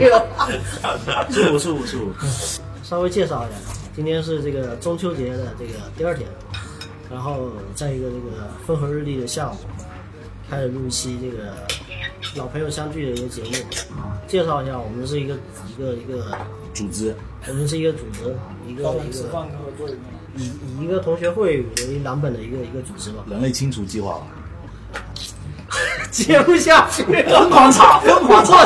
唱的非有。是我是我是我。稍微介绍一下，今天是这个中秋节的这个第二天，然后在一个这个风和日丽的下午，开始录一期这个老朋友相聚的一个节目。介绍一下，我们是一个一个一个组织，我们是一个组织，一个一个。以以一个同学会为蓝本的一个一个组织吧。人类清除计划。接不下去，疯狂吵，疯狂吵，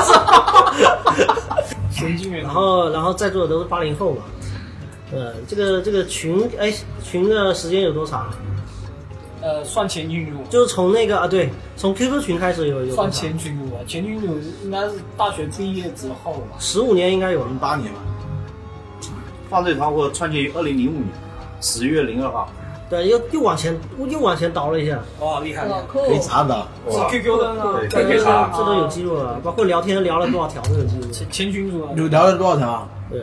前进员然后然后在座的都是八零后嘛，呃，这个这个群哎群的时间有多长？呃，算前群主，就是从那个啊对，从 QQ 群开始有有算前群主吧。前群主应该是大学毕业之后吧。十五年应该有八年吧。犯罪团伙创建于二零零五年十月零二号。对，又又往前又往前倒了一下，哇，厉害！可以查的，是 QQ 的呢，可以查。这都有记录了，包括聊天聊了多少条都有记录。前前群主啊，有聊了多少条啊？对，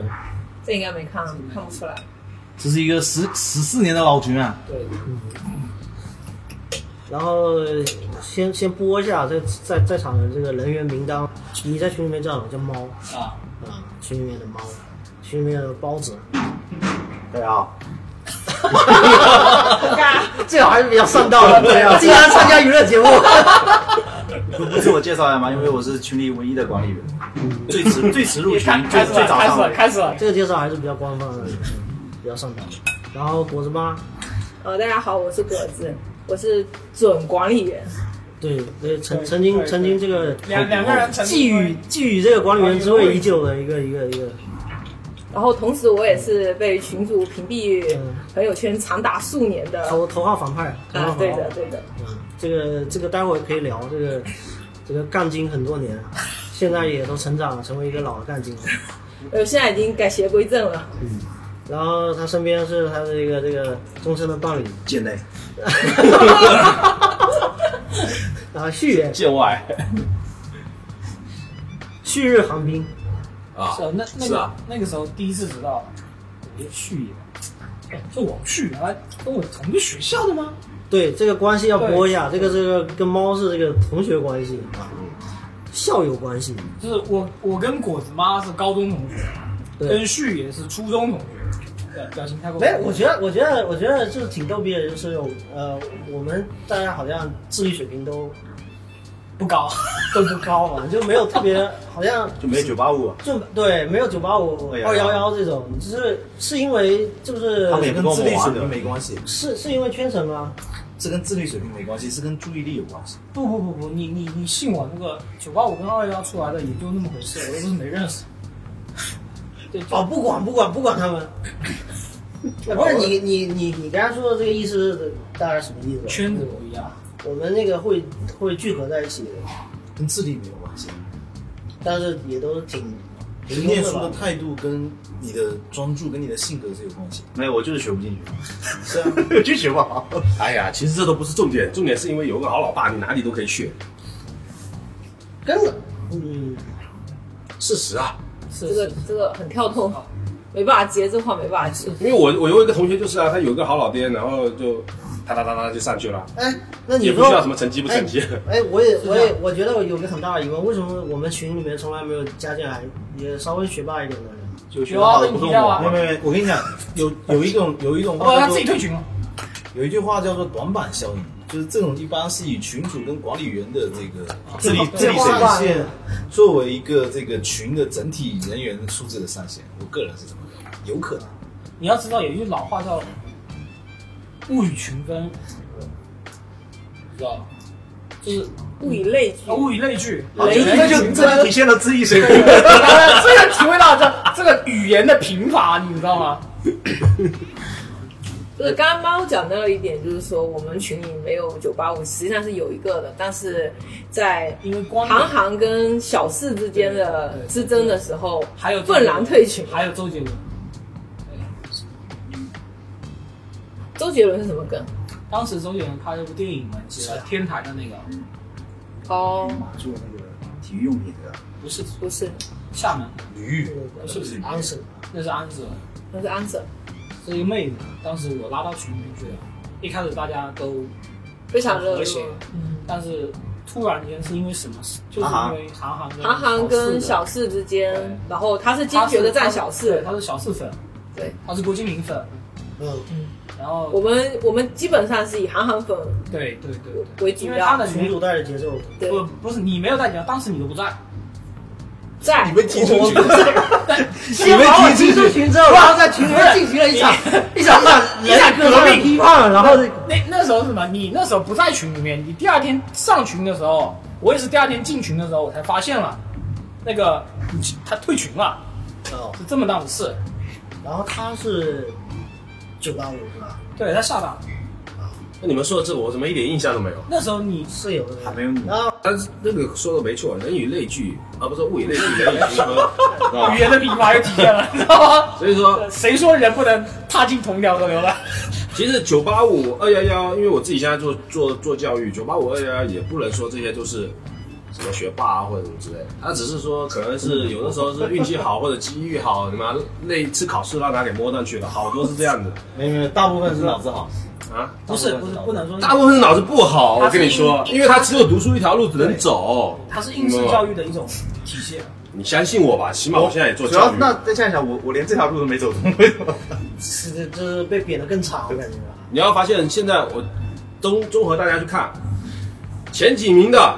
这应该没看，看不出来。这是一个十十四年的老群啊。对，然后先先播一下这在在场的这个人员名单，你在群里面叫什么？叫猫。啊，啊，群里面的猫，群里面的包子，大家好，这个还是比较上道的，对啊，竟然参加娱乐节目。不不自我介绍一下吗？因为我是群里唯一的管理员，最迟 最迟入群，最开始了，开始了。开始了。这个介绍还是比较官方的，嗯比较上道。然后果子妈，呃，大家好，我是果子，我是准管理员。对对，曾曾经曾经这个两两个人曾经寄予寄予这个管理员之位已久的一个一个一个，然后同时我也是被群主屏蔽嗯朋友圈长达数年的。头头号反派，头号啊，反派对的，对的。嗯，这个这个待会儿可以聊这个这个杠精很多年，现在也都成长了，成为一个老的杠精了。呃，现在已经改邪归正了。嗯然后他身边是他的一个这个终身的伴侣，贱内，然 后旭月见外旭日航兵，啊是啊，那那个啊，那个时候第一次知道，我就旭爷，哎，这王旭原来跟我同个学校的吗？对这个关系要播一下，这个这个跟猫是这个同学关系啊，校友关系，就是我我跟果子妈是高中同学，对跟旭也是初中同学。对，表情太过。没有，我觉得，我觉得，我觉得就是挺逗逼的，就是有呃，我们大家好像智力水平都不高，都不高嘛，就没有特别，好像就没有九八五，就对，没有九八五、二幺幺这种，就是是因为就是他们也跟自律水平没关系，是是因为圈层吗？这跟自律水平没关系，是跟注意力有关系。不不不不，你你你信我，那个九八五跟二幺幺出来的也就那么回事，我又不是没认识。对，哦，不管不管不管他们，呃不是你你你你刚才说的这个意思是大概什么意思？圈子不一样。我们那个会会聚合在一起的，跟智力没有关系，但是也都挺你念书的态度跟你的专注跟你的性格是有关系。没有，我就是学不进去。是啊，就学不好。哎呀，其实这都不是重点，重点是因为有个好老爸，你哪里都可以去。根本嗯。事实啊，是这个这个很跳脱，没办法接，这话没办法接。因为我我有一个同学就是啊，他有一个好老爹，然后就哒哒哒哒就上去了，哎，那你不需要什么成绩不成绩。哎，我也我也我觉得我有个很大的疑问，为什么我们群里面从来没有加进来也稍微学霸一点的人？就学有啊好的不是你知道啊我。没有没有，我跟你讲，有有一种有一种哦，他自己退群了。有一句话叫做短板效应，就是这种一般是以群主跟管理员的这个智力智力水平线作为一个这个群的整体人员素质的上限。我个人是这么认为，有可能。你要知道，有一句老话叫“物以群分”，知道吧？就是物以类聚啊，，物以类聚。雷这就这就体现了智力水平。这个体会到这这个语言的贫乏，你知道吗？就是刚刚猫讲到了一点，就是说我们群里没有九八五，实际上是有一个的，但是在因为光行行跟小四之间的之争的时候，还有愤然退群。还有周杰伦，周杰伦是什么梗？当时周杰伦拍了部电影嘛，记得天台的那个，哦，做那个体育用品的。不是。不是，厦门，驴。玉，是不是。安子，那是安子，那是 answer，是一个妹子，当时我拉到群里面去了，一开始大家都非常和谐，但是突然间是因为什么事？就是因为韩寒。跟韩寒跟小小四之间，然后他是坚决的站小对四，他是小四粉，对，他是郭敬明粉，嗯嗯，然后我们我们基本上是以韩寒粉对对对对，为主因为他要，的群主带的节奏，对，不不是你没有在讲，当时你都不在，在。你被踢出去，先把 我踢出群之后，然后在群里面进行了一场 一场一场人格上的批判，然后那那时候是什么？你那时候不在群里面，你第二天上群的时候，我也是第二天进群的时候，我才发现了，那个他退群了，哦，是这么档子事。然后他是九八五是吧？对，他下大。那你们说的这个，我怎么一点印象都没有？那时候你是有的，还没有你但是那个说的没错，人以类聚，而不是物以类聚，人以群分，语？言的笔法又体现了，你 知道吗？所以说，谁说人不能踏进同一条河流了？其实九八五、二幺幺，因为我自己现在做做做教育，九八五、二幺幺也不能说这些都是什么学霸啊或者什么之类的，他只是说可能是有的时候是运气好或者机遇好，你妈那一次考试让他给摸上去了，好多是这样子没有没有，大部分是脑子好，啊。不是不是不能说，大部分是脑子不好，我跟你说，因为他只有读书一条路，只能走。它是应试教育的一种体现。你相信我吧，起码我现在也做主要教育。那再想想，我我连这条路都没走通？是这这被贬得更惨，我感觉啊。你要发现，现在我综综合大家去看前几名的，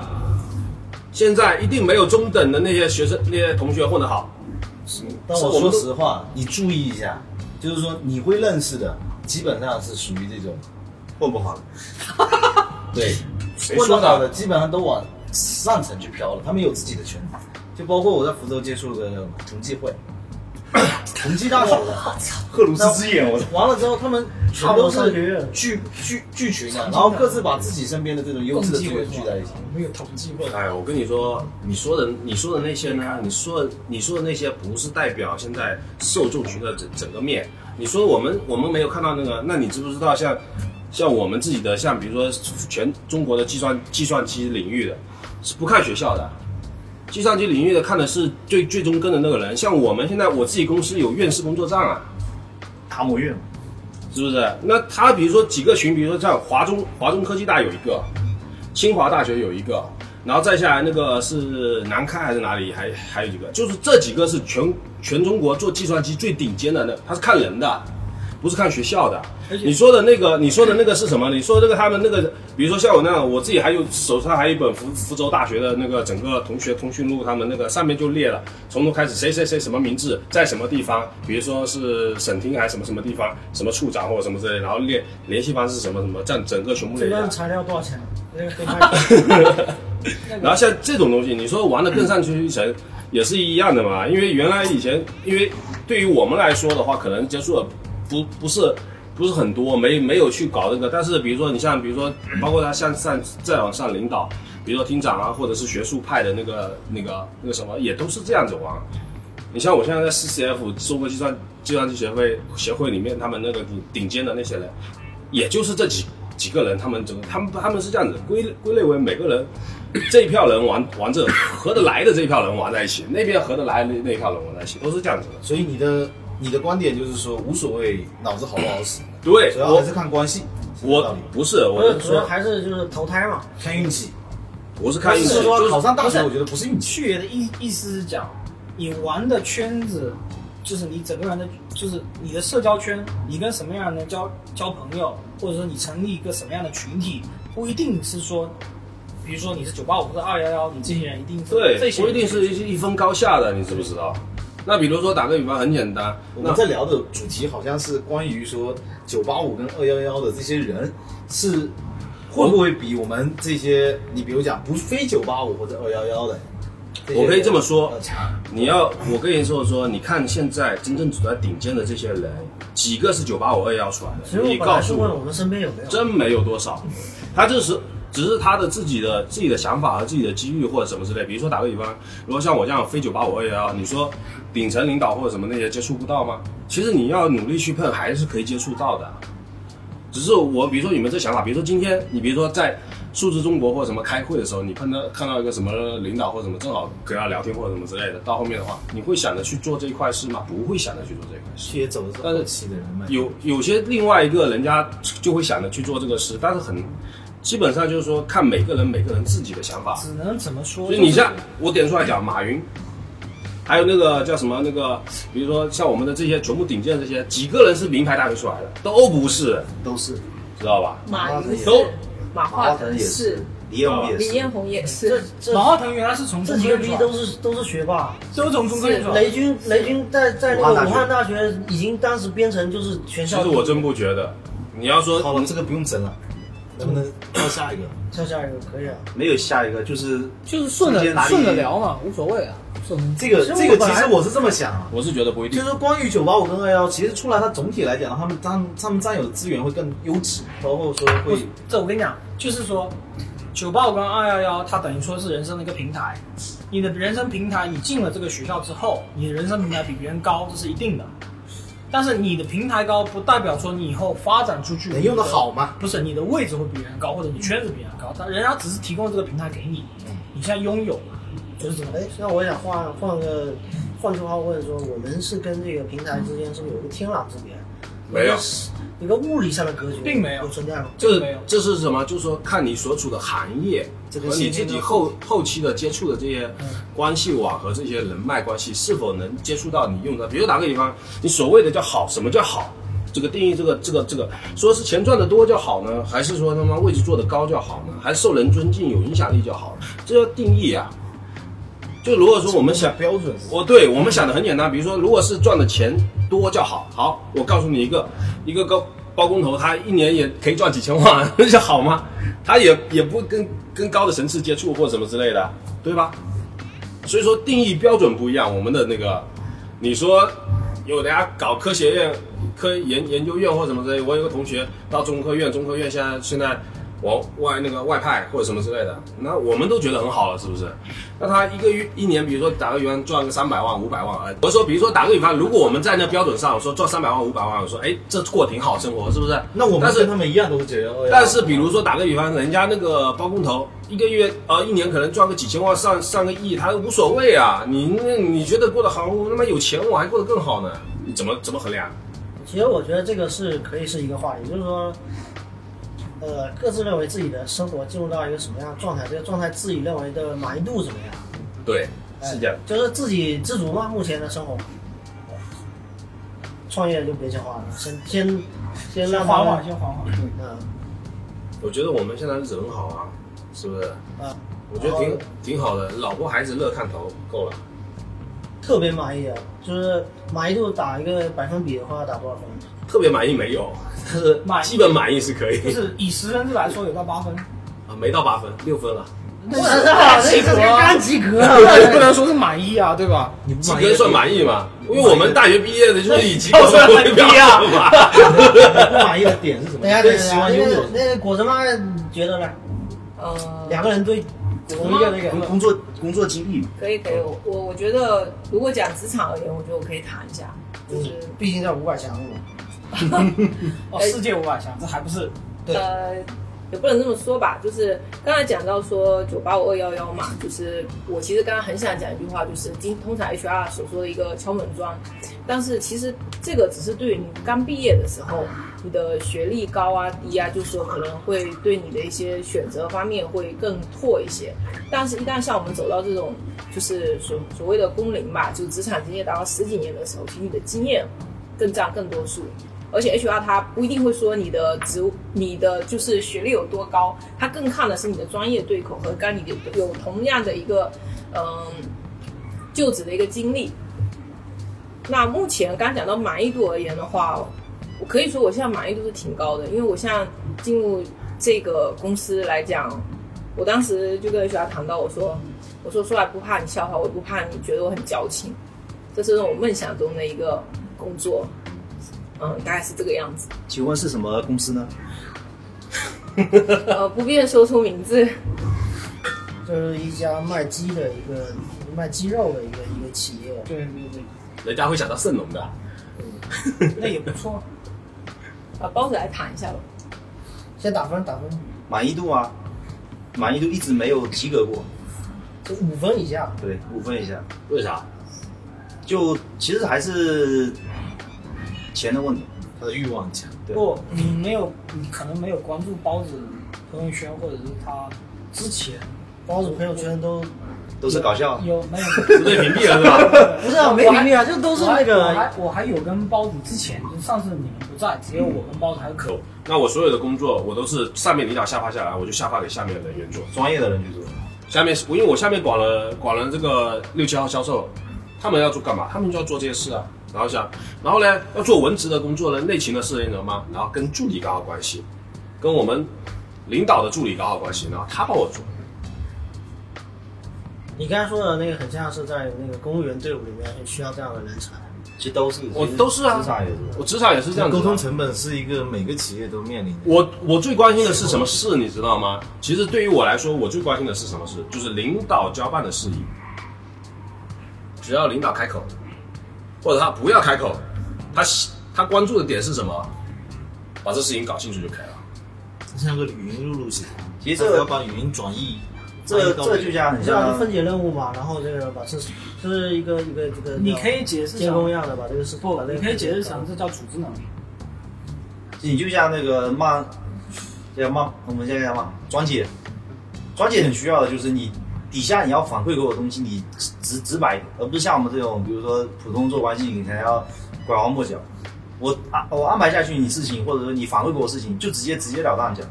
现在一定没有中等的那些学生、那些同学混得好。但我说实话，你注意一下，就是说你会认识的，基本上是属于这种。混不好。的，对，混得好的的？基本上都往上层去飘了，他们有自己的圈子，就包括我在福州接触的同济会，同济大学的，赫鲁斯之眼，我操完了之后，他们全都是聚聚聚群的，然后各自把自己身边的这种优质的资源聚在一起。没有统计过。哎，我跟你说，你说的你说的那些呢？你说的你说的那些不是代表现在受众群的整整个面。你说我们我们没有看到那个，那你知不知道像像我们自己的，像比如说全中国的计算计算机领域的，是不看学校的。计算机领域的看的是最最终跟的那个人，像我们现在我自己公司有院士工作站啊，达摩院，是不是？那他比如说几个群，比如说像华中华中科技大有一个，清华大学有一个，然后再下来那个是南开还是哪里，还还有几个，就是这几个是全全中国做计算机最顶尖的那，他是看人的，不是看学校的。你说的那个，你说的那个是什么？你说那个他们那个，比如说像我那样，我自己还有手上还有一本福福州大学的那个整个同学通讯录，他们那个上面就列了，从头开始谁谁谁什么名字，在什么地方，比如说是省厅还是什么什么地方，什么处长或者什么之类，然后列联系方式什么什么，这样整个全部列。这段材料多少钱？那个可以卖。然后像这种东西，你说玩的更上去一层，也是一样的嘛。因为原来以前，因为对于我们来说的话，可能接触的不不是不是很多，没没有去搞这个。但是比如说你像比如说，包括他向上再往上领导，比如说厅长啊，或者是学术派的那个那个那个什么，也都是这样子玩。你像我现在在 CCF 中国计算计算机协会协会里面，他们那个顶顶尖的那些人，也就是这几几个人，他们整个他们他们是这样子归归类为每个人这一票人玩玩这合得来的这一票人玩在一起，那边合得来的那那一票人玩在一起，都是这样子的。所以你的你的观点就是说无所谓脑子好不好使，对主要还是看关系。我不是我是主要说还是就是投胎嘛。看运气，我是看运气，是说就是考上大学，我觉得不是运气。去爷的意意思是讲，你玩的圈子，就是你整个人的，就是你的社交圈，你跟什么样的人交交朋友，或者说你成立一个什么样的群体，不一定是说，比如说你是九八五或者二幺幺，你这些人一定对，些不一定是一一分高下的，你知不知道？那比如说打个比方，很简单，我们在聊的主题好像是关于说九八五跟二幺幺的这些人是会不会比我们这些你比如讲不非九八五或者二幺幺的，我可以这么说。你要我跟你说说，你看现在真正走在顶尖的这些人，几个是九八五二幺出来的？你告诉我，我们身边有没有。真没有多少。他就是只是他的自己的自己的想法和自己的机遇或者什么之类。比如说打个比方，如果像我这样非九八五二幺幺，你说顶层领导或者什么那些接触不到吗？其实你要努力去碰，还是可以接触到的。只是我，比如说你们这想法，比如说今天你比如说在数字中国或者什么开会的时候，你碰到看到一个什么领导或者什么，正好跟他聊天或者什么之类的，到后面的话，你会想着去做这一块事吗？不会想着去做这一块事。去也走的是后期的人们，有有些另外一个人家就会想着去做这个事，但是很基本上就是说看每个人每个人自己的想法。只能怎么说？所以你像我点出来讲，马云，还有那个叫什么那个，比如说像我们的这些全部顶尖的这些，几个人是名牌大学出来的，都不是，都是知道吧？马云是都，马马化腾也是，李彦宏也是，李彦宏也是，这马化腾原来是从这几个逼都是都是学霸。都从中科院出来雷军雷军在在那个武汉大学已经当时编程就是全校。其实我真不觉得，你要说好了，这个不用争了，能不能跳下一个？跳下一个可以啊。没有下一个，就是就是顺着顺着聊嘛，无所谓啊。这个这个，其实我是这么想啊，我是觉得不一定就是。说关于九八五跟二幺，其实出来它总体来讲，他们他们他们占有的资源会更优质，包括说会，这我跟你讲，就是说，九八五跟二幺幺，它等于说是人生的一个平台。你的人生平台，你进了这个学校之后，你的人生平台比别人高，这是一定的。但是你的平台高，不代表说你以后发展出去能用的好吗？不是你的位置会比别人高，或者你圈子比别人高，但人家只是提供这个平台给你，你现在拥有嘛，就是这么哎，那我想换换个换句话问说，我们是跟这个平台之间是不是有个天壤之别？没有一个物理上的隔绝，并没有有存在吗？这这是什么？就是说看你所处的行业这个和你自己后后期的接触的这些关系网和这些人脉关系是否能接触到你用的。比如打个比方，你所谓的叫好，什么叫好？这个定义，这个这个这个，说是钱赚的多就好呢，还是说他妈位置做的高就好呢？还是受人尊敬、有影响力就好？这叫定义啊。就如果说我们想标准是我对我们想的很简单，比如说，如果是赚的钱多就好。好，我告诉你一个，一个高包工头，他一年也可以赚几千万，那就好吗？他也也不跟跟高的层次接触或什么之类的，对吧？所以说定义标准不一样。我们的那个，你说有的呀搞科学院、科研研究院或什么之类，我有个同学到中科院，中科院现在现在往外那个外派或者什么之类的，那我们都觉得很好了，是不是？那他一个月一年，比如说打个比方赚个三百万、五百万，哎，我说比如说打个比方，如果我们在那标准上，我说赚三百万、五百万，我说哎，这过挺好生活，是不是？那我们但是跟他们一样都是九幺二。但是比如说打个比方，人家那个包工头一个月呃一年可能赚个几千万上上个亿，他无所谓啊。你那你觉得过得好，我他妈有钱我还过得更好呢，你怎么怎么衡量？其实我觉得这个是可以是一个话题，就是说，呃，各自认为自己的生活进入到一个什么样的状态，这个状态自己认为的满意度怎么样？对，哎是这样。就是自己自足吗？目前的生活，创业就别讲话了，先先先缓缓，先缓缓。嗯我觉得我们现在日子很好啊，是不是？啊，我觉得挺挺好的，老婆孩子乐看头够了。特别满意啊，就是满意度打一个百分比的话，打多少分？特别满意没有，满意基本满意是可以，就是以十分制来说，有到八分。啊没到八分，六分了。那我操，这个刚及格啊！那也不能说是满意啊，对吧？你不及格算满意嘛？因为我们大学毕业的就是以及跳格出来很为标低啊准嘛。不满意的点是什么？等一下，等更一下，那希望拥有个那个果子妈觉得呢？呃，两个人对同一个那个，工工作工作经历嘛。可以可以，我我我觉得如果讲职场而言，我觉得我可以谈一下，就是毕竟在五百强嘛。哦，世界五百强，这还不是？对。呃，也不能这么说吧，就是刚才讲到说九八五二幺幺嘛，就是我其实刚刚很想讲一句话，就是经通常 HR 所说的一个敲门砖，但是其实这个只是对于你刚毕业的时候，你的学历高啊低啊，就是说可能会对你的一些选择方面会更拓一些，但是一旦像我们走到这种就是所所谓的工龄吧，就职场经验达到十几年的时候，其实你的经验更占更多数。而且 HR 他不一定会说你的职、你的就是学历有多高，他更看的是你的专业对口和跟你的有同样的一个嗯、就职的一个经历。那目前刚讲到满意度而言的话，我可以说我现在满意度是挺高的，因为我现在进入这个公司来讲，我当时就跟 HR 谈到，我说我说说来不怕你笑话，我也不怕你觉得我很矫情，这是我梦想中的一个工作。嗯，大概是这个样子。请问是什么公司呢？呃，不便说出名字。就是一家卖鸡的一个卖鸡肉的一个一个企业。对对对，人家会想到盛隆的，那也不错。把包子来谈一下吧。先打分，打分，满意度啊，满意度一直没有及格过。就五分以下。对，五分以下。为啥？就其实还是钱的问题。他的欲望很强。对不，你没有，你可能没有关注包子朋友圈或者是他之前包子朋友圈都都是搞笑。有没有？不对屏蔽了是吧？不是啊，没屏蔽啊，就都是那我个还我还有跟包子之前，就是上次你们不在，只有我跟包子还有可。那我所有的工作，我都是上面领导下发下来，我就下发给下面的人员做。专业的人去做。下面我因为我下面管了管了这个六七号销售，他们要做干嘛？他们就要做这些事啊。然后想，然后呢要做文职的工作呢，内勤的事情什么？然后跟助理搞好关系，跟我们领导的助理搞好关系，然后他帮我做。你刚才说的那个很像是在那个公务员队伍里面需要这样的人才。其实都是，我都是啊职场也是。我职场也是这样。沟通成本是一个每个企业都面临的。我我最关心的是什么事，你知道吗？其实对于我来说，我最关心的是什么事？就是领导交办的事宜。只要领导开口，或者他不要开口，他他关注的点是什么？把这事情搞清楚就可以了。像个语音录入系统，其实这个要把语音转译，这这就像很像分解任务嘛，然后这个把这这是一个一个这个你可以解释监工一样的把这个是你可以解释成这叫组织能力。你就像那个骂，叫骂我们现在叫骂庄姐，庄姐很需要的就是你底下你要反馈给我东西，你直直直白一点，而不是像我们这种比如说普通做关系，你还要拐弯抹角。我安我安排下去你事情，或者说你反馈给我事情，就直接直截了当讲。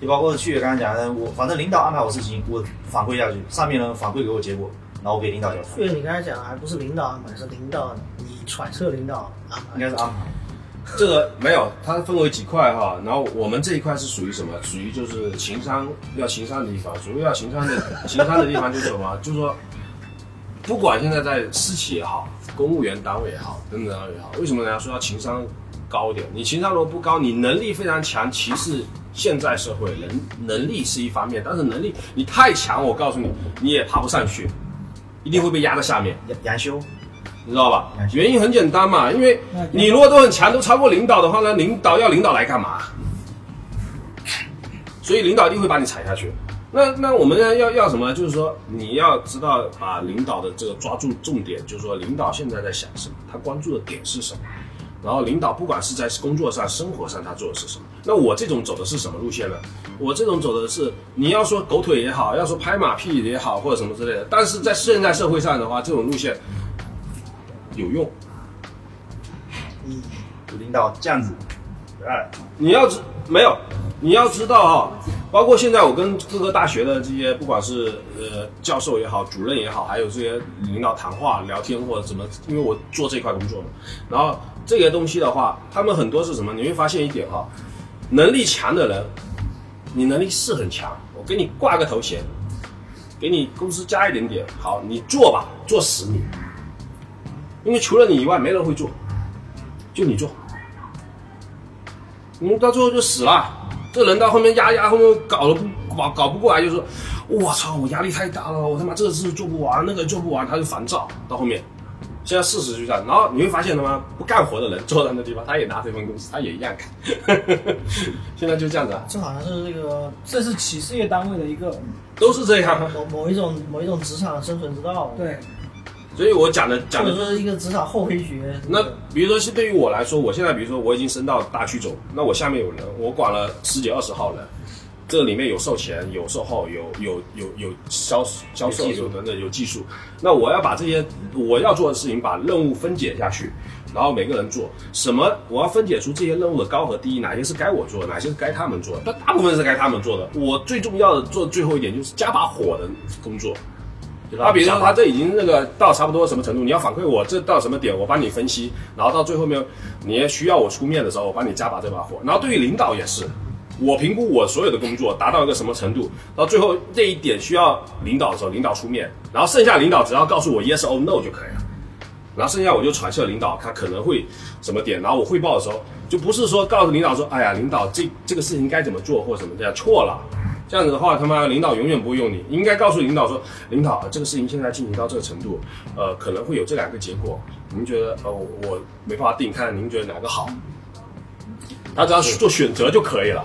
就包括去刚才讲的，我反正领导安排我事情，我反馈下去，上面呢反馈给我结果，然后我给领导交代，因为你刚才讲还不是领导安排，是领导你揣测领导安排应。该是安排。这个没有，它分为几块哈。然后我们这一块是属于什么？属于就是情商要情商的地方。所谓要情商的情商的地方就是什么？就是说，不管现在在私企也好，公务员单位也好，等等单位也好，为什么人家说要情商高一点？你情商如果不高，你能力非常强，其实现在社会能能力是一方面，但是能力你太强，我告诉你，你也爬不上去，一定会被压在下面。杨杨修，你知道吧原因很简单嘛，因为你如果都很强，都超过领导的话呢，领导要领导来干嘛？所以领导一定会把你踩下去。那那我们要要要什么？就是说你要知道把领导的这个抓住重点，就是说领导现在在想什么，他关注的点是什么。然后领导不管是在工作上、生活上，他做的是什么？那我这种走的是什么路线呢？我这种走的是，你要说狗腿也好，要说拍马屁也好，或者什么之类的。但是在现在社会上的话，这种路线有用。领导这样子，哎，你要知没有，你要知道哈、包括现在我跟各个大学的这些，不管是呃教授也好，主任也好，还有这些领导谈话、聊天或者怎么，因为我做这块工作嘛，然后这些东西的话，他们很多是什么？你会发现一点哈、能力强的人，你能力是很强，我给你挂个头衔，给你公司加一点点，好，你做吧，做死你，因为除了你以外，没人会做，就你做。你到最后就死了。这人到后面压压后面搞了不搞搞不过来，就说：“我操，我压力太大了，我他妈这个事做不完，那个做不完，他就烦躁。”到后面，现在事实就这样。然后你会发现他妈不干活的人坐在那地方，他也拿这份工资，他也一样干。现在 就这样子啊，这好像是这个这是企事业单位的一个都是这样。某某一种某一种职场生存之道，，对，所以我讲的讲的或者说是一个职场厚黑学。那比如说是对于我来说，我现在比如说我已经升到大区总，那我下面有人，我管了十几二十号人，这里面有售前，有售后，有有有有销销售，有等等有技术。那我要把这些我要做的事情，把任务分解下去，然后每个人做什么，我要分解出这些任务的高和低，哪些是该我做，哪些是该他们做，但大部分是该他们做的。我最重要的做最后一点就是加把火的工作。他比如说他这已经那个到差不多什么程度，你要反馈我这到什么点，我帮你分析，然后到最后面你也需要我出面的时候，我帮你加把这把火。然后对于领导也是，我评估我所有的工作达到一个什么程度，到最后这一点需要领导的时候，领导出面，然后剩下领导只要告诉我 yes or no 就可以了。然后剩下我就揣测领导他可能会什么点，然后我汇报的时候就不是说告诉领导说，哎呀，领导这这个事情该怎么做或什么这样错了。这样子的话，他妈领导永远不会用你，应该告诉领导说，领导这个事情现在进行到这个程度，呃，可能会有这两个结果，您觉得呃我没办法定，看您觉得哪个好，他只要做选择就可以了。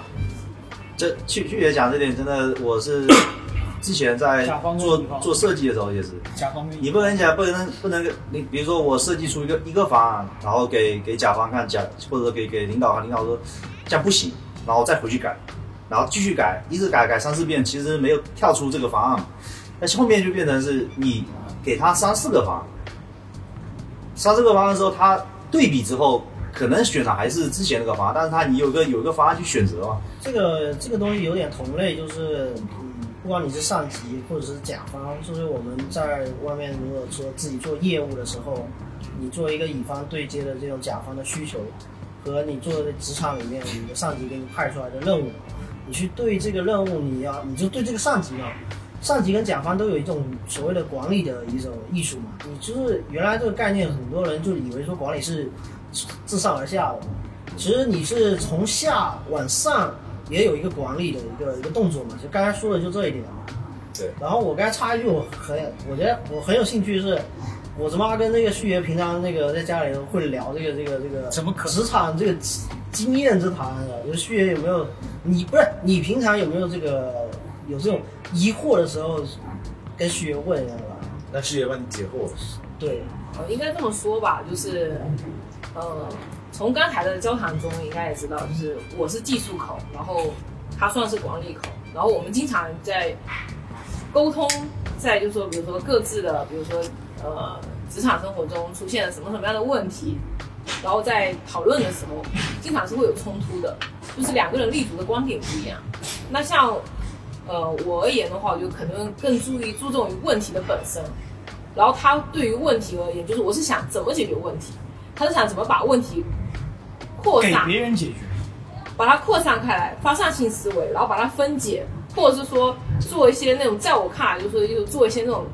这去去也讲这点，真的我是之前在做做设计的时候也是，甲方你不能讲不能不能你比如说我设计出一个一个方案，然后给给甲方看甲或者说给给领导看，领导说这样不行，然后再回去改，然后继续改，一直改改三四遍，其实没有跳出这个方案。但是后面就变成是你给他三四个方案，三四个方案之后，他对比之后，可能选的还是之前那个方案，但是他你有个有个方案去选择嘛。这个这个东西有点同类，就是嗯，不管你是上级或者是甲方，就是我们在外面如果说自己做业务的时候，你作为一个乙方对接的这种甲方的需求，和你做的职场里面你的上级给你派出来的任务，你去对这个任务，你要你就对这个上级嘛。上级跟甲方都有一种所谓的管理的一种艺术嘛，你就是原来这个概念，很多人就以为说管理是自上而下的，其实你是从下往上也有一个管理的一个一个动作嘛，就刚才说的就这一点嘛。对。然后我刚才插一句，我很我觉得我很有兴趣是，我他妈跟那个旭爷平常那个在家里会聊这个这个这个怎么可职场这个经验之谈的，就是旭爷有没有你不是你平常有没有这个有这种疑惑的时候跟旭爷问一下吧？那旭爷帮你解惑。对，呃，应该这么说吧，就是，呃，从刚才的交谈中应该也知道，就是我是技术口，然后他算是管理口，然后我们经常在沟通，在就是说，比如说各自的，比如说呃，职场生活中出现了什么什么样的问题，然后在讨论的时候，经常是会有冲突的，就是两个人立足的观点不一样。那像呃我而言的话，我就可能更注意注重于问题的本身。然后他对于问题而言，就是我是想怎么解决问题，他是想怎么把问题扩散给，别人解决。把它扩散开来，发散性思维，然后把它分解，或者是说做一些那种在我看来，就是说就做一些那种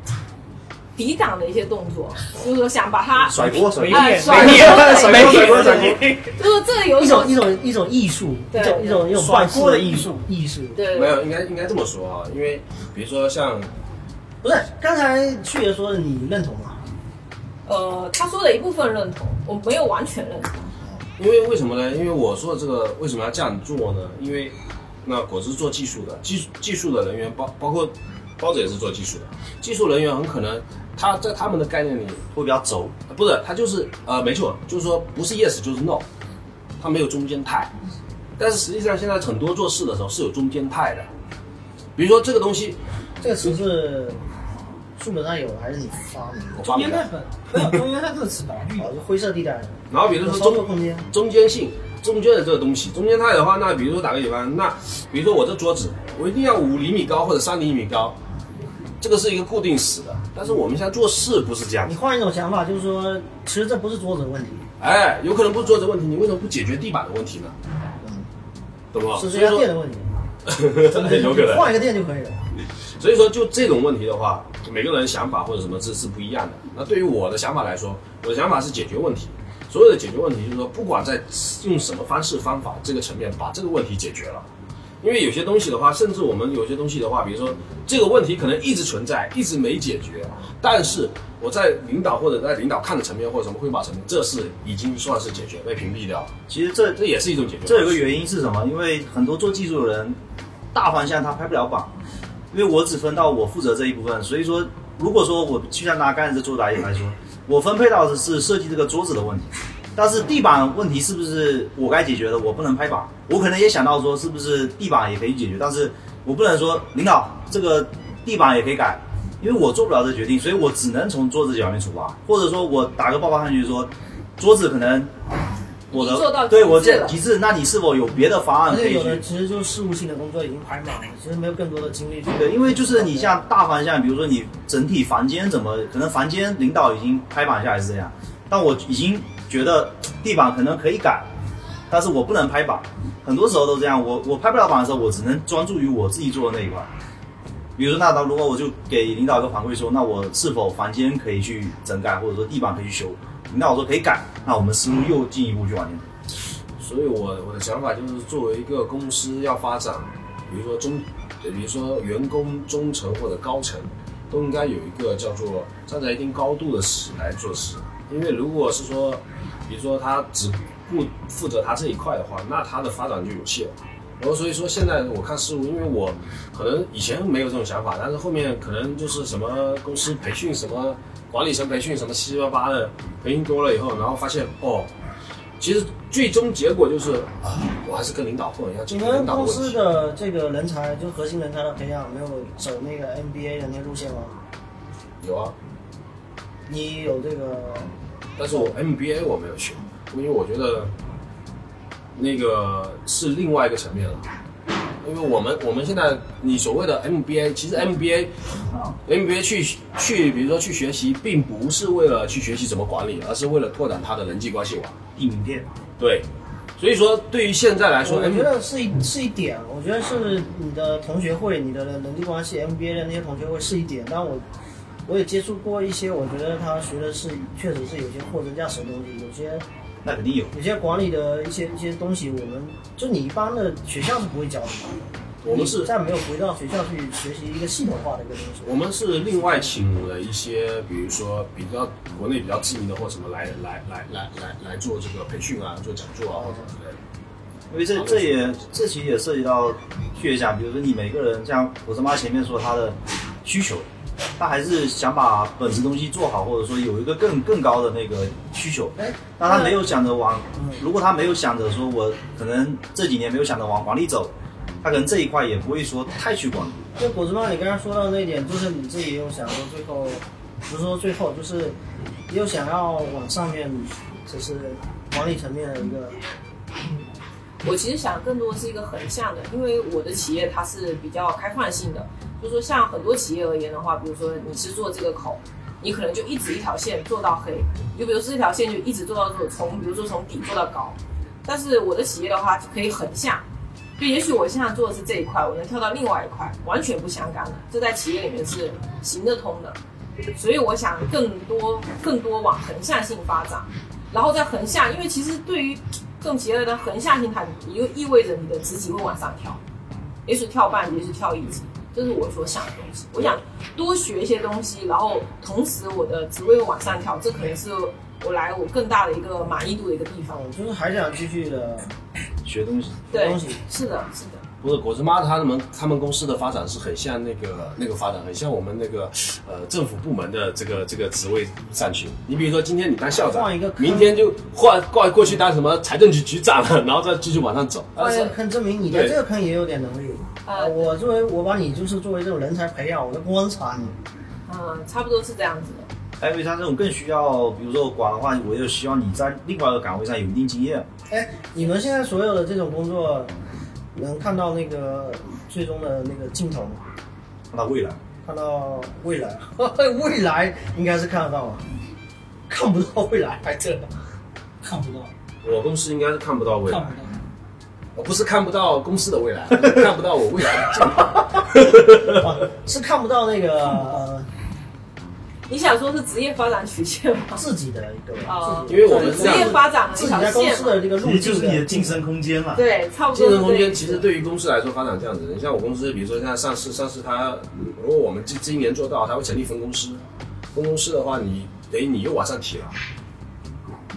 抵挡的一些动作，就是说想把它甩锅甩甩没锅没对甩锅甩锅。就是这个有一种种一种一种艺术，一对种一种一种甩锅的艺艺术艺术。对没有，应该应该这么说啊，因为比如说像不是，刚才去爷说的，你认同吗？呃，他说的一部分认同，我没有完全认同。因为为什么呢？因为我说的这个为什么要这样做呢？因为那果汁做技术的，技术技术的人员包包括包子也是做技术的，技术人员很可能他在他们的概念里会比较轴。不是他就是呃没错，就是说不是 yes 就是 no，他没有中间态。但是实际上现在很多做事的时候是有中间态的，比如说这个东西这个词是书本上有，还是你发明的？中间态本没有中间态这个词本来就灰色地带，然后比如说中空间。中间性，中间的这个东西，中间态的话，那比如说打个比方，那比如说我这桌子，我一定要五厘米高或者三厘米高，这个是一个固定死的。但是我们现在做事不是这样你，换一种想法，就是说，其实这不是桌子的问题，哎，有可能不是桌子问题，你为什么不解决地板的问题呢？嗯懂不？是这家店的问题。有可能。换一个店就可以了。所以说，就这种问题的话，每个人想法或者什么是是不一样的。那对于我的想法来说，我的想法是解决问题。所有的解决问题，就是说，不管在用什么方式方法这个层面把这个问题解决了。因为有些东西的话，甚至我们有些东西的话，比如说这个问题可能一直存在，一直没解决，但是我在领导或者在领导看的层面或者什么汇报层面，这是已经算是解决，被屏蔽掉了。其实这这也是一种解决。这有个原因是什么？因为很多做技术的人，大方向他拍不了板，因为我只分到我负责这一部分，所以说，如果说我就像拿刚才这桌子来来说，我分配到的是设计这个桌子的问题，但是地板问题是不是我该解决的？我不能拍板，我可能也想到说是不是地板也可以解决，但是我不能说领导这个地板也可以改，因为我做不了这决定，所以我只能从桌子角面出发，或者说我打个报告上去说，桌子可能。我已经做到的对我这极致，那你是否有别的方案可以去且有的其实就是事务性的工作已经排满了，其实没有更多的精力去。对，因为就是你像大方向，比如说你整体房间怎么，可能房间领导已经拍板下来是这样，但我已经觉得地板可能可以改，但是我不能拍板，很多时候都这样，我我拍不了板的时候，我只能专注于我自己做的那一块。比如说，那到如果我就给领导一个反馈说，那我是否房间可以去整改，或者说地板可以去修，领导说可以改，那我们思路又进一步去往前走。所以我我的想法就是，作为一个公司要发展，比如说中，比如说员工中层或者高层，都应该有一个叫做站在一定高度的事来做事。因为如果是说，比如说他只顾负责他这一块的话，那他的发展就有限。然后所以说现在我看事物，因为我可能以前没有这种想法，但是后面可能就是什么公司培训什么管理层培训什么七七八八的培训多了以后，然后发现哦。其实最终结果就是啊，我还是跟领导混，一下你们公司导的这个人才，就核心人才的培养，没有走那个 MBA 的那路线吗？有啊，你有这个但是我 MBA 我没有学，因为我觉得那个是另外一个层面了。因为我们我们现在你所谓的 MBA，其实 MBA MBA 去去，比如说去学习，并不是为了去学习怎么管理，而是为了拓展他的人际关系网。递名店，对，所以说对于现在来说我觉得是一是一点，我觉得是你的同学会、你的人际关系、MBA 的那些同学会是一点，但我我也接触过一些，我觉得他学的是确实是有些货真价实的东西，有些那肯定有。有些管理的一些一些东西，我们就你一般的学校是不会教的嘛。我们是你再没有回到学校去学习一个系统化的一个东西。我们是另外请了一些，比如说比较国内比较知名的或什么来来来来来来做这个培训啊，做讲座啊或者之类的。因为这这也这其实也涉及到去学讲，比如说你每个人像我他妈前面说他的需求，他还是想把本职东西做好，或者说有一个更更高的那个需求。哎，那他没有想着往嗯，如果他没有想着说我可能这几年没有想着往管理走，他可能这一块也不会说太去管理。就果子妈，你刚刚说到那一点，就是你自己也有想说最后，不是说最后，就是也有想要往上面，就是管理层面的一个，我其实想更多是一个横向的，因为我的企业它是比较开放性的，就说像很多企业而言的话，比如说你是做这个口，你可能就一直一条线做到黑，就比如说这条线就一直做到做从，比如说从底做到高，但是我的企业的话可以横向，就也许我现在做的是这一块，我能跳到另外一块，完全不相干的，这在企业里面是行得通的，所以我想更多更多往横向性发展，然后在横向，因为其实对于这种企业的横向性，它也就意味着你的职级会往上跳，也许跳半级，也许跳一级，这是我所想的东西。我想多学一些东西，然后同时我的职位会往上跳，这可能是我来我更大的一个满意度的一个地方。我，就是还想继续的学东西，对东西，是的，是的。不是果子妈他们他们公司的发展是很像那个那个发展，很像我们那个呃政府部门的这个这个职位上去。你比如说今天你当校长换一个，明天就换过过去当什么财政局局长了，然后再继续往上走。换一个坑证明你在这个坑也有点能力。啊我作为我把你就是作为这种人才培养，我在观察你。嗯，差不多是这样子的。还有他这种更需要，比如说我管的话，我就希望你在另外一个岗位上有一定经验。哎，你们现在所有的这种工作，能看到那个最终的那个镜头吗？看到未来，看到未来，未来应该是看得到吧？看不到未来，还真的。看不到，我公司应该是看不到未来看不，到。我不是看不到公司的未来，看不到我未来的进步。啊，是看不到那个呃你想说是职业发展曲线吗？自己的一个，哦因为我们职业发展的自一条己在公司。的这个路其实就是你的晋升空间嘛。对，差不多晋升空间其实对于公司来说发展这样子，你像我公司，比如说现在上市，上市它如果我们这这一年做到，它会成立分公司，分公司的话，你等于你又往上提了，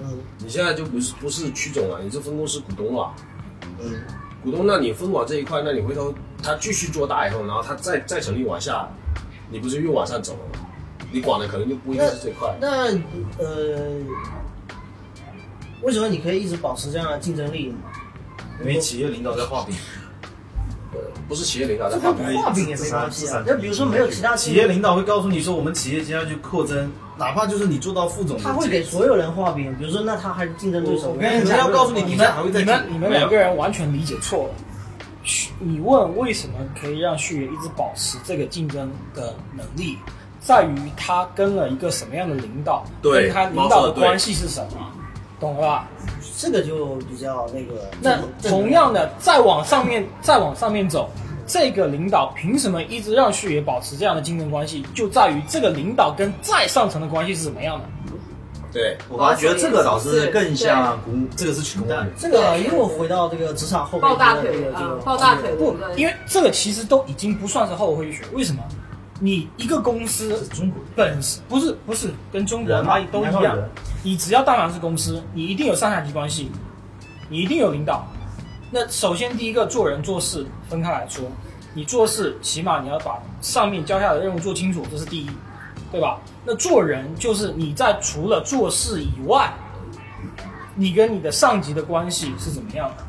嗯你现在就不是不是区总了，你是分公司股东了，嗯，股东，那你分管这一块，那你回头他继续做大以后，然后他再再成立往下，你不是又往上走了吗？你管的可能就不一定是最快。那呃，为什么你可以一直保持这样的竞争力呢？因为企业领导在画饼，呃不是企业领导在画饼，画饼也没关系。啊那比如说没有其他企业领导会告诉你说，我们企业接下去扩增，哪怕就是你做到副总，他会给所有人画饼，比如说那他还是竞争对手。我跟你要告诉你，你们你们你们两个人完全理解错了。你问为什么可以让旭爷一直保持这个竞争的能力，在于他跟了一个什么样的领导，对跟他领导的关系是什么，懂了吧？这个就比较那个。那同样的，再往上面再往上面走，这个领导凭什么一直让旭爷保持这样的竞争关系？就在于这个领导跟再上层的关系是什么样的。对，我反而觉得这个倒是更像公，这个是群蛋，这个又回到这个职场后面抱大腿的这个抱大腿不，因为这个其实都已经不算是后会学。为什么？你一个公司中国本身不是不是跟中国哪里都一样你只要当然是公司，你一定有上下级关系，你一定有领导。那首先第一个做人做事分开来说，你做事起码你要把上面交下的任务做清楚，这是第一，对吧？那做人就是你在除了做事以外，你跟你的上级的关系是怎么样的？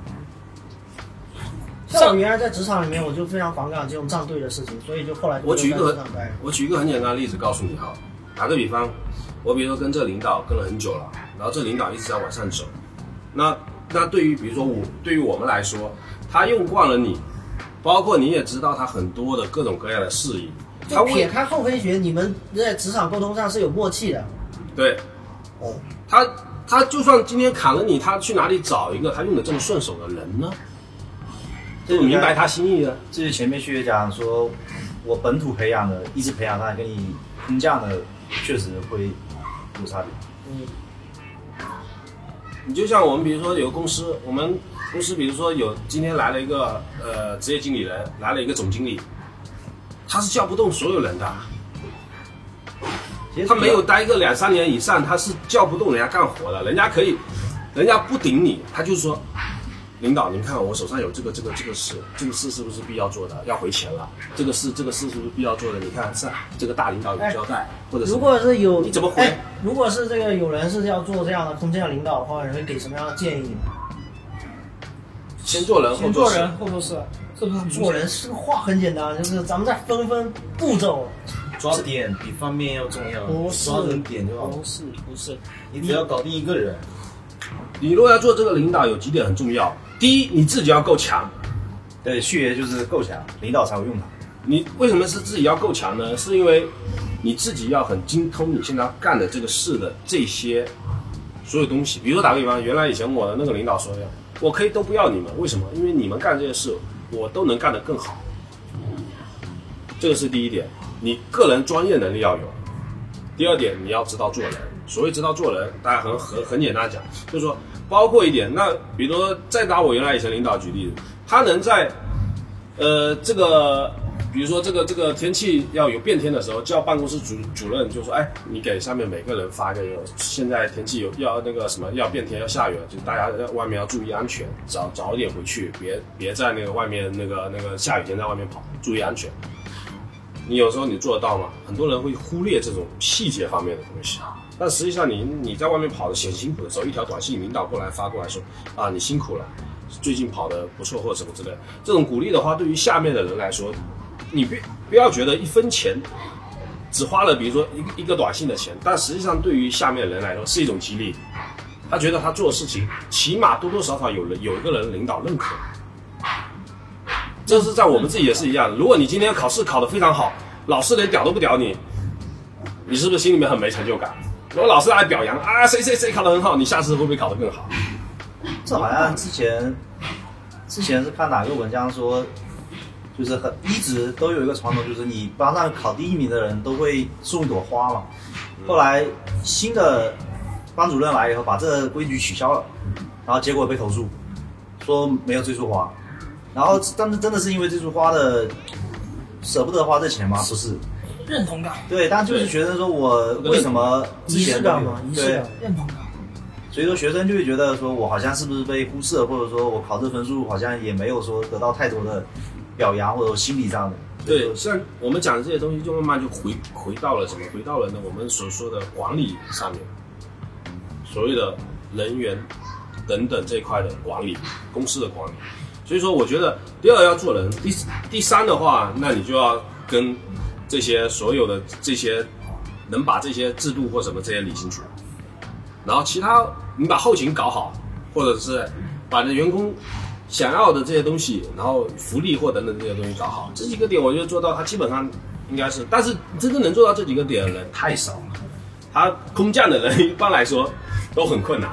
像我原来在职场里面，我就非常反感这种站队的事情，所以就后来就我举一个。我举一个很简单的例子告诉你哈，打个比方，我比如说跟这领导跟了很久了，然后这领导一直在往上走，那那对于比如说我对于我们来说，他用惯了你，包括你也知道他很多的各种各样的事宜，他撇开厚黑学，你们在职场沟通上是有默契的。对，哦，他他就算今天砍了你，他去哪里找一个他用的这么顺手的人呢？就明白他心意呢？这是前面薛讲说，我本土培养的，一直培养他，跟你空降的确实会有差别。嗯，你就像我们比如说有个公司，我们公司比如说有今天来了一个呃职业经理人，来了一个总经理，他是叫不动所有人的，他没有待个两三年以上，他是叫不动人家干活的，人家可以，人家不顶你，他就说，领导您看我手上有这个这个这个事，这个事是不是必要做的？要回钱了，这个事这个事是不是必要做的？你看上这个大领导有交代，或者是如果是有你怎么回哎如果是这个有人是要做这样的空降领导的话，你会给什么样的建议？先做人后做人后做事，是不是做人是个话很简单，就是咱们再分分步骤。抓点比方面要重要，不是抓人点就好。不是不是，你只要搞定一个人，你如果要做这个领导，有几点很重要。第一，你自己要够强。对旭爷就是够强，领导才会用他。你为什么是自己要够强呢？是因为你自己要很精通你现在干的这个事的这些所有东西。比如说打个比方，原来以前我的那个领导说的，我可以都不要你们，为什么？因为你们干这些事，我都能干得更好。这个是第一点，你个人专业能力要有。第二点，你要知道做人。所谓知道做人，大家很很很简单讲，就是说，包括一点，那比如说再拿我原来以前领导举例子，他能在呃，这个比如说这个这个天气要有变天的时候，叫办公室主主任就说，哎，你给上面每个人发个，现在天气有要那个什么要变天要下雨了，就大家在外面要注意安全，早早点回去，别别在那个外面那个那个下雨天在外面跑，注意安全。你有时候你做得到吗？很多人会忽略这种细节方面的东西，但实际上你你在外面跑的很辛苦的时候，一条短信领导过来发过来说啊你辛苦了，最近跑的不错或者什么之类，这种鼓励的话，对于下面的人来说，你别不要觉得一分钱只花了，比如说一一个短信的钱，但实际上对于下面的人来说是一种激励，他觉得他做的事情起码多多少少有人有一个人领导认可。这是在我们自己也是一样。如果你今天考试考得非常好，老师连屌都不屌你，你是不是心里面很没成就感？如果老师来表扬啊，谁谁谁考得很好，你下次会不会考得更好？这好像之前之前是看哪个文章说，就是很一直都有一个传统，就是你班上考第一名的人都会送一朵花嘛。后来新的班主任来以后，把这个规矩取消了，然后结果被投诉，说没有这束花。然后，但是真的是因为这束花的舍不得花这钱吗？不是，认同感，对，但就是觉得说我为什么之仪式前感嘛，仪式对感。认同感。所以说学生就会觉得说我好像是不是被忽视了，或者说我考这分数好像也没有说得到太多的表扬或者心理上的。对，像我们讲的这些东西，就慢慢就回回到了什么？回到了呢？我们所说的管理上面，所谓的人员等等这一块的管理，公司的管理。所以说，我觉得第二要做人，第第三的话，那你就要跟这些所有的这些能把这些制度或什么这些理清楚，然后其他你把后勤搞好，或者是把这员工想要的这些东西，然后福利或等等这些东西搞好，这几个点我觉得做到，他基本上应该是，但是真正能做到这几个点的人太少了，他空降的人一般来说都很困难，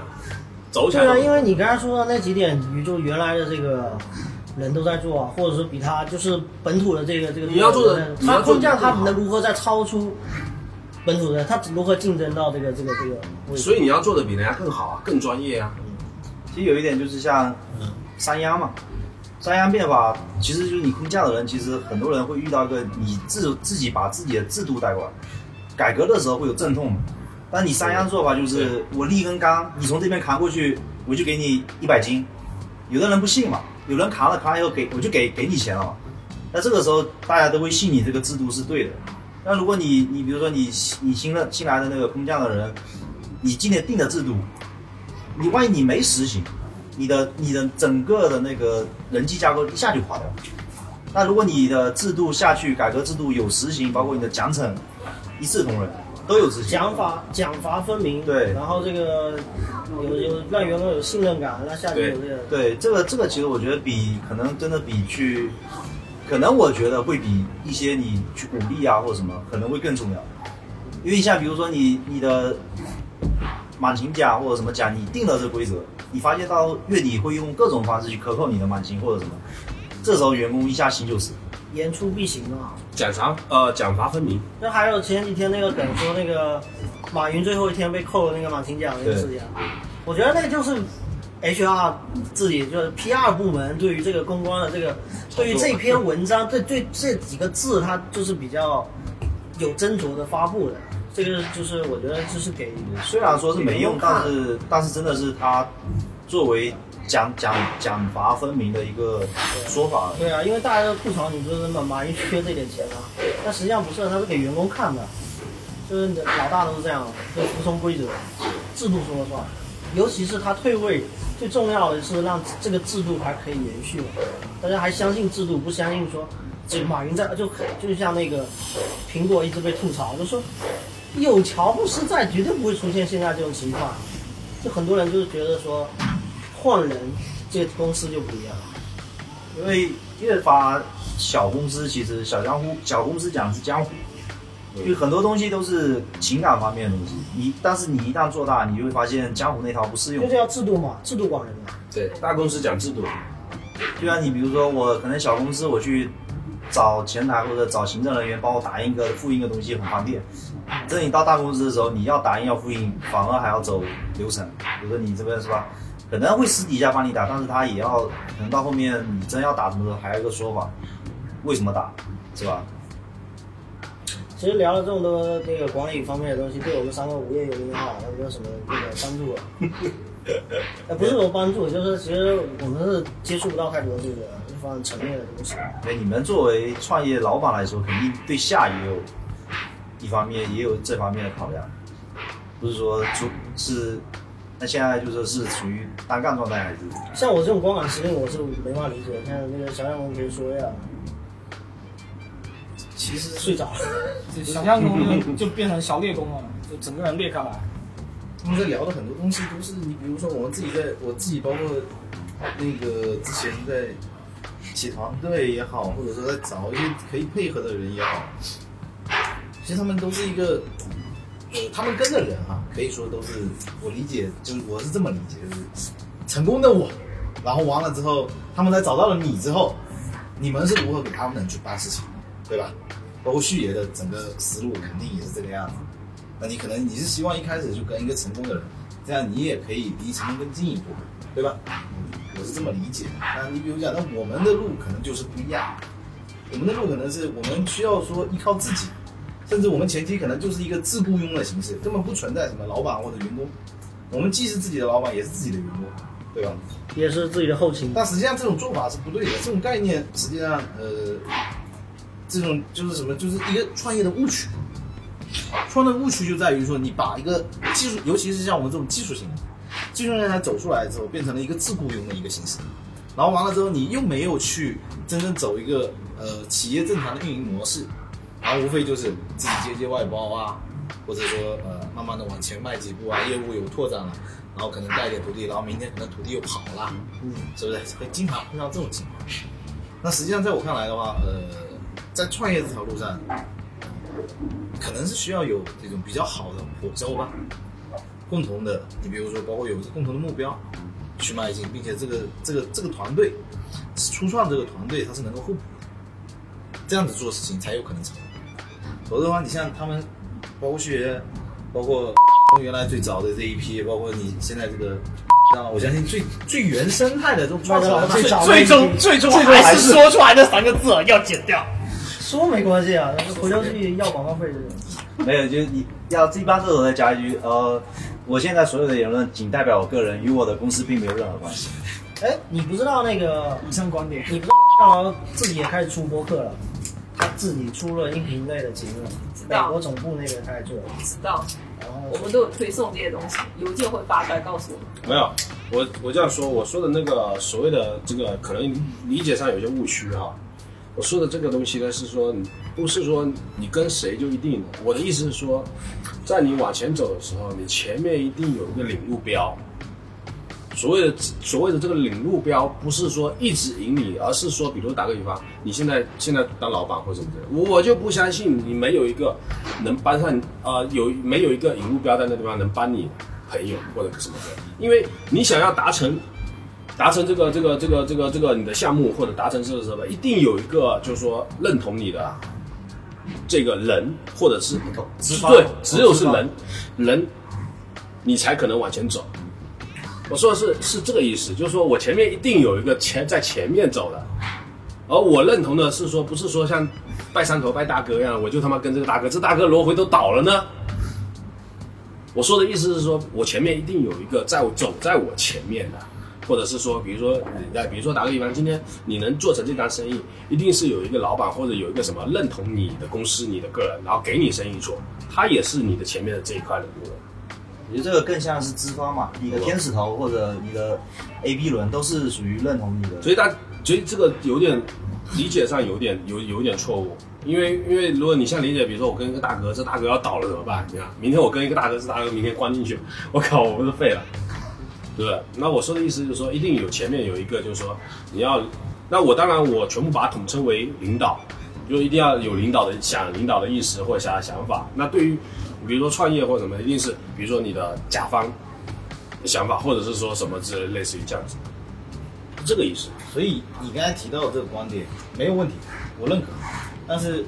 走起来对啊，因为你刚才说的那几点，你就原来的这个人都在做，或者是比他就是本土的这个这个，你要做的你他空降他能如何在超出本土的，他如何竞争到这个这个这个？所以你要做的比人家更好啊，更专业啊。其实有一点就是像三央嘛，三央变法其实就是你空降的人，其实很多人会遇到一个你自自己把自己的制度带过来，改革的时候会有阵痛嘛。但你三央做法就是我立根杆，你从这边扛过去，我就给你一百斤。有的人不信嘛，有人扛了扛了以后给我就给给你钱了嘛。那这个时候大家都会信你这个制度是对的。那如果你你比如说你你新的新来的那个空降的人，你今天定的制度你万一你没实行，你的你的整个的那个人际架构一下就垮掉。那如果你的制度下去，改革制度有实行，包括你的奖惩一视同仁，都有执行。奖罚奖罚分明，对然后这个有有让员工有信任感，让下级有这个对，这个这个其实我觉得比可能真的比去，可能我觉得会比一些你去鼓励啊或者什么可能会更重要，因为像比如说你你的满勤奖或者什么奖，你定了这个规则，你发现到月底会用各种方式去克扣你的满勤或者什么，这时候员工一下心就死。言出必行啊。奖罚呃奖罚分明，那还有前几天那个梗说那个马云最后一天被扣了那个满勤奖那个事情，我觉得那个就是 HR 自己就是 PR 部门对于这个公关的这个，对于这篇文章对对这几个字，它就是比较有斟酌的发布的。这个就是我觉得就是给虽然说是没用，但是但是真的是他作为奖奖奖罚分明的一个说法。对啊，因为大家都吐槽你就是马马云缺这点钱啊，但实际上不是，他是给员工看的，就是老大都是这样，就服从规则，制度说了算。尤其是他退位，最重要的是让这个制度还可以延续，大家还相信制度，不相信说这马云在就就像那个苹果一直被吐槽，就说有乔布斯在，绝对不会出现现在这种情况。就很多人就是觉得说换人，这公司就不一样了。因为越发小公司，其实小江湖小公司讲的是江湖，因为很多东西都是情感方面的东西。你但是你一旦做大，你就会发现江湖那套不适用就是。要制度嘛，制度管人嘛。对大公司讲制度，就像你比如说我可能小公司我去找前台或者找行政人员帮我打印个复印个东西很方便，这你到大公司的时候，你要打印要复印，反而还要走流程。比如说你这边是吧，可能会私底下帮你打，但是他也要可能到后面你真要打什么的时候，还有一个说法，为什么打，是吧？其实聊了这么多这个管理方面的东西，对我们三个无业游民哈，有没有什么这个帮助啊？呃，不是有帮助，就是其实我们是接触不到太多这个这方面层面的东西。对你们作为创业老板来说，肯定对下也有一方面也有这方面的考量，不是说出是那现在就说是属于单干状态还是？像我这种光杆司令，我是没法理解。像那个小小龙可以说一下，其实睡着了。这 小象工就就变成小猎工了，就整个人裂开来。他们在聊的很多东西都是你，比如说我们自己在我自己包括那个之前在起团队也好，或者说在找一些可以配合的人也好，其实他们都是一个，呃，他们跟的人啊，可以说都是我理解，就是我是这么理解，就是成功的我，然后完了之后，他们在找到了你之后，你们是如何给他们去办事情，对吧？包括旭爷的整个思路肯定也是这个样子。那你可能你是希望一开始就跟一个成功的人，这样你也可以离成功更进一步，对吧？我是这么理解的。那你比如讲，那我们的路可能就是不一样，我们的路可能是我们需要说依靠自己，甚至我们前期可能就是一个自雇佣的形式，根本不存在什么老板或者员工，我们既是自己的老板，也是自己的员工，对吧？也是自己的后勤。但实际上这种做法是不对的，这种概念实际上呃，这种就是什么，就是一个创业的误区。创业的误区就在于说，你把一个技术，尤其是像我们这种技术型的技术人才走出来之后，变成了一个自雇佣的一个形式，然后完了之后，你又没有去真正走一个呃企业正常的运营模式，然后无非就是自己接接外包啊，或者说呃慢慢的往前迈几步啊，业务有拓展了，然后可能带一点徒弟，然后明天可能徒弟又跑了，嗯，是不是会经常碰到这种情况？那实际上在我看来的话，呃，在创业这条路上，可能是需要有这种比较好的伙伴吧，共同的，你比如说包括有一个共同的目标去迈进，并且这个这个这个团队初创这个团队它是能够互补的，这样子做事情才有可能成功。否则的话，你像他们，包括学，包括从原来最早的这一批，包括你现在这个。啊，我相信最最原生态的这种创始人，最最终最终还是说出来那三个字要剪掉。说没关系啊，回头去要广告费这种。没有，就是你要一般这种再加一句，呃，我现在所有的言论仅代表我个人，与我的公司并没有任何关系。哎，你不知道那个，以上观点，你不知道自己也开始出播客了。他自己出了音频类的节目，美道国总部那个他也做，知道，然后我们都有推送这些东西，邮件会发出来告诉我们。没有，我我这样说，我说的那个所谓的这个可能理解上有些误区哈。我说的这个东西呢，是说你不是说你跟谁就一定的。我的意思是说，在你往前走的时候，你前面一定有一个领路标。所谓的所谓的这个领路标，不是说一直赢你，而是说，比如打个比方，你现在现在当老板或者什么的，我我就不相信你没有一个能帮上呃有没有一个引路标在那地方能帮你朋友或者什么的，因为你想要达成达成这个这个这个这个这个你的项目或者达成这个什么，一定有一个就是说认同你的这个人或者是对，只有是人人，你才可能往前走。我说的是是这个意思，就是说我前面一定有一个前在前面走的，而我认同的是说，不是说像拜山头拜大哥一样，我就他妈跟这个大哥，这大哥轮回都倒了呢。我说的意思是说，我前面一定有一个在我走在我前面的，或者是说，比如说你在，比如说打个比方，今天你能做成这单生意，一定是有一个老板或者有一个什么认同你的公司、你的个人，然后给你生意做，他也是你的前面的这一块的路人。我觉得这个更像是资方嘛，你的天使头或者你的 A B 轮都是属于认同你的。所以大，所以这个有点理解上有点有有点错误，因为因为如果你像理解，比如说我跟一个大哥，这大哥要倒了怎么办？你看，明天我跟一个大哥，这大哥明天关进去，我靠，我不是废了，对不对？那我说的意思就是说，一定有前面有一个，就是说你要，那我当然我全部把它统称为领导，就一定要有领导的想领导的意识或者想想法。那对于比如说创业或者什么，一定是比如说你的甲方的想法，或者是说什么之类类似于这样子，这个意思。所以你刚才提到的这个观点没有问题，我认可。但是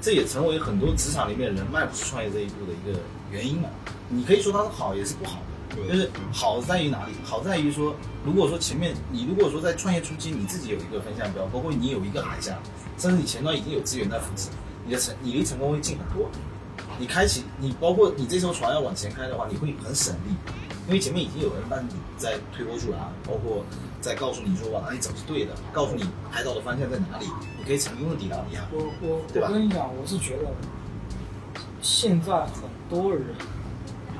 这也成为很多职场里面人迈不出创业这一步的一个原因嘛。你可以说它是好，也是不好的。就是好在于哪里？好在于说，如果说前面你如果说在创业初期你自己有一个分向标，包括你有一个海象，甚至你前端已经有资源在扶持，你的成你离成功会近很多。你开启你包括你这艘船要往前开的话，你会很省力，因为前面已经有人帮你在推波助澜，包括在告诉你说往哪里走是对的，告诉你海岛的方向在哪里，你可以成功的抵达。我我我跟你讲，我是觉得现在很多人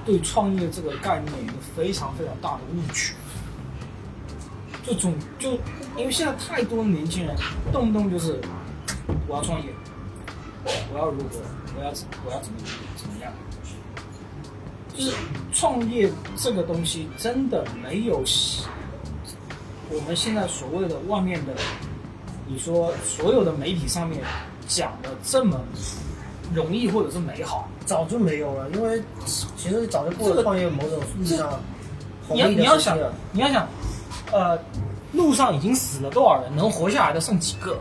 对创业这个概念有一个非常非常大的误区，就总就因为现在太多年轻人动不动就是我要创业，我要如何，我要怎我要怎么怎么样，就是创业这个东西真的没有我们现在所谓的外面的，你说所有的媒体上面讲的这么容易或者是美好，早就没有了，因为其实早就过了创业某种意义上红你要你要想。你要想，呃，路上已经死了多少人，能活下来的剩几个？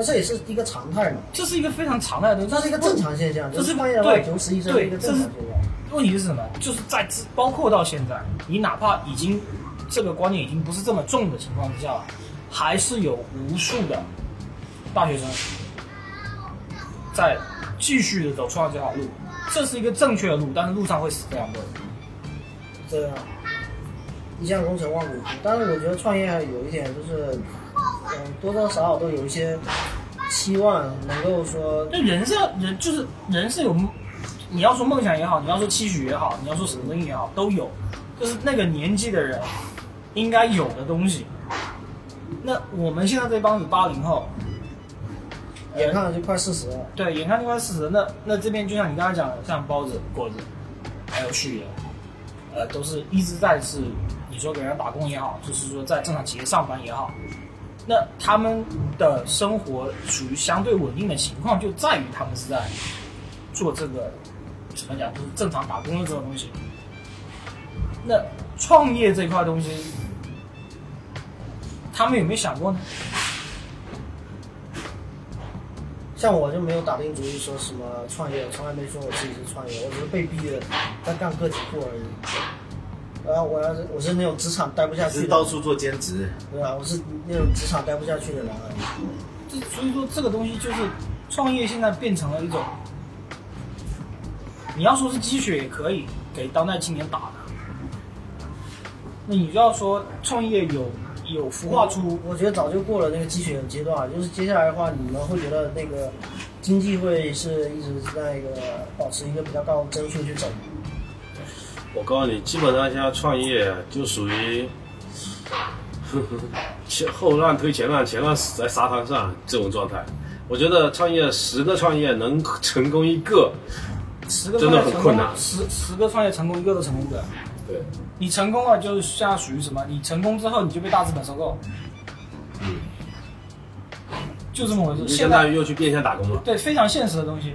那这也是一个常态嘛，这是一个非常常态的东西，这是一个正常现象，这就是是创业的话，对九死一生一个正常现象。问题是什么？就是在之包括到现在，你哪怕已经这个观念已经不是这么重的情况之下，还是有无数的大学生在继续的走创业这条路。这是一个正确的路，但是路上会死非常多人。对啊，一将功成万骨枯。但是我觉得创业有一点就是，嗯，多多少少都有一些期望，能够说那人是要人，就是人是有，你要说梦想也好，你要说期许也好，你要说什么东西也好，都有，就是那个年纪的人应该有的东西。那我们现在这帮子八零后，眼看着就快四十了，对，眼看就快四十，那那这边就像你刚才讲的，像包子、果子，还有旭爷，呃，都是一直在是你说给人打工也好，就是说在正常企业上班也好，那他们的生活属于相对稳定的情况，就在于他们是在做这个怎么讲，就是正常打工的这种东西。那创业这块东西，他们有没有想过呢？像我就没有打定主意说什么创业，从来没说我自己是创业，我只是被逼的在干个体户而已。然后我要是我是那种职场待不下去是，到处做兼职，对啊？我是那种职场待不下去的人而已。这所以说这个东西就是创业现在变成了一种，你要说是积雪也可以给当代青年打的，那你就要说创业有有孵化出我觉得早就过了那个积雪的阶段，就是接下来的话，你们会觉得那个经济会是一直在一个保持一个比较高的增速去走吗？我告诉你，基本上现在创业就属于 前后浪推前浪，前浪死在沙滩上这种状态。我觉得创业十个创业能成功一个，十个真的很困难，十十个创业成功一个都成功不了。对，你成功了，就是现在属于什么？你成功之后，你就被大资本收购。嗯，就这么回事。现在又去变相打工了。对非常现实的东西。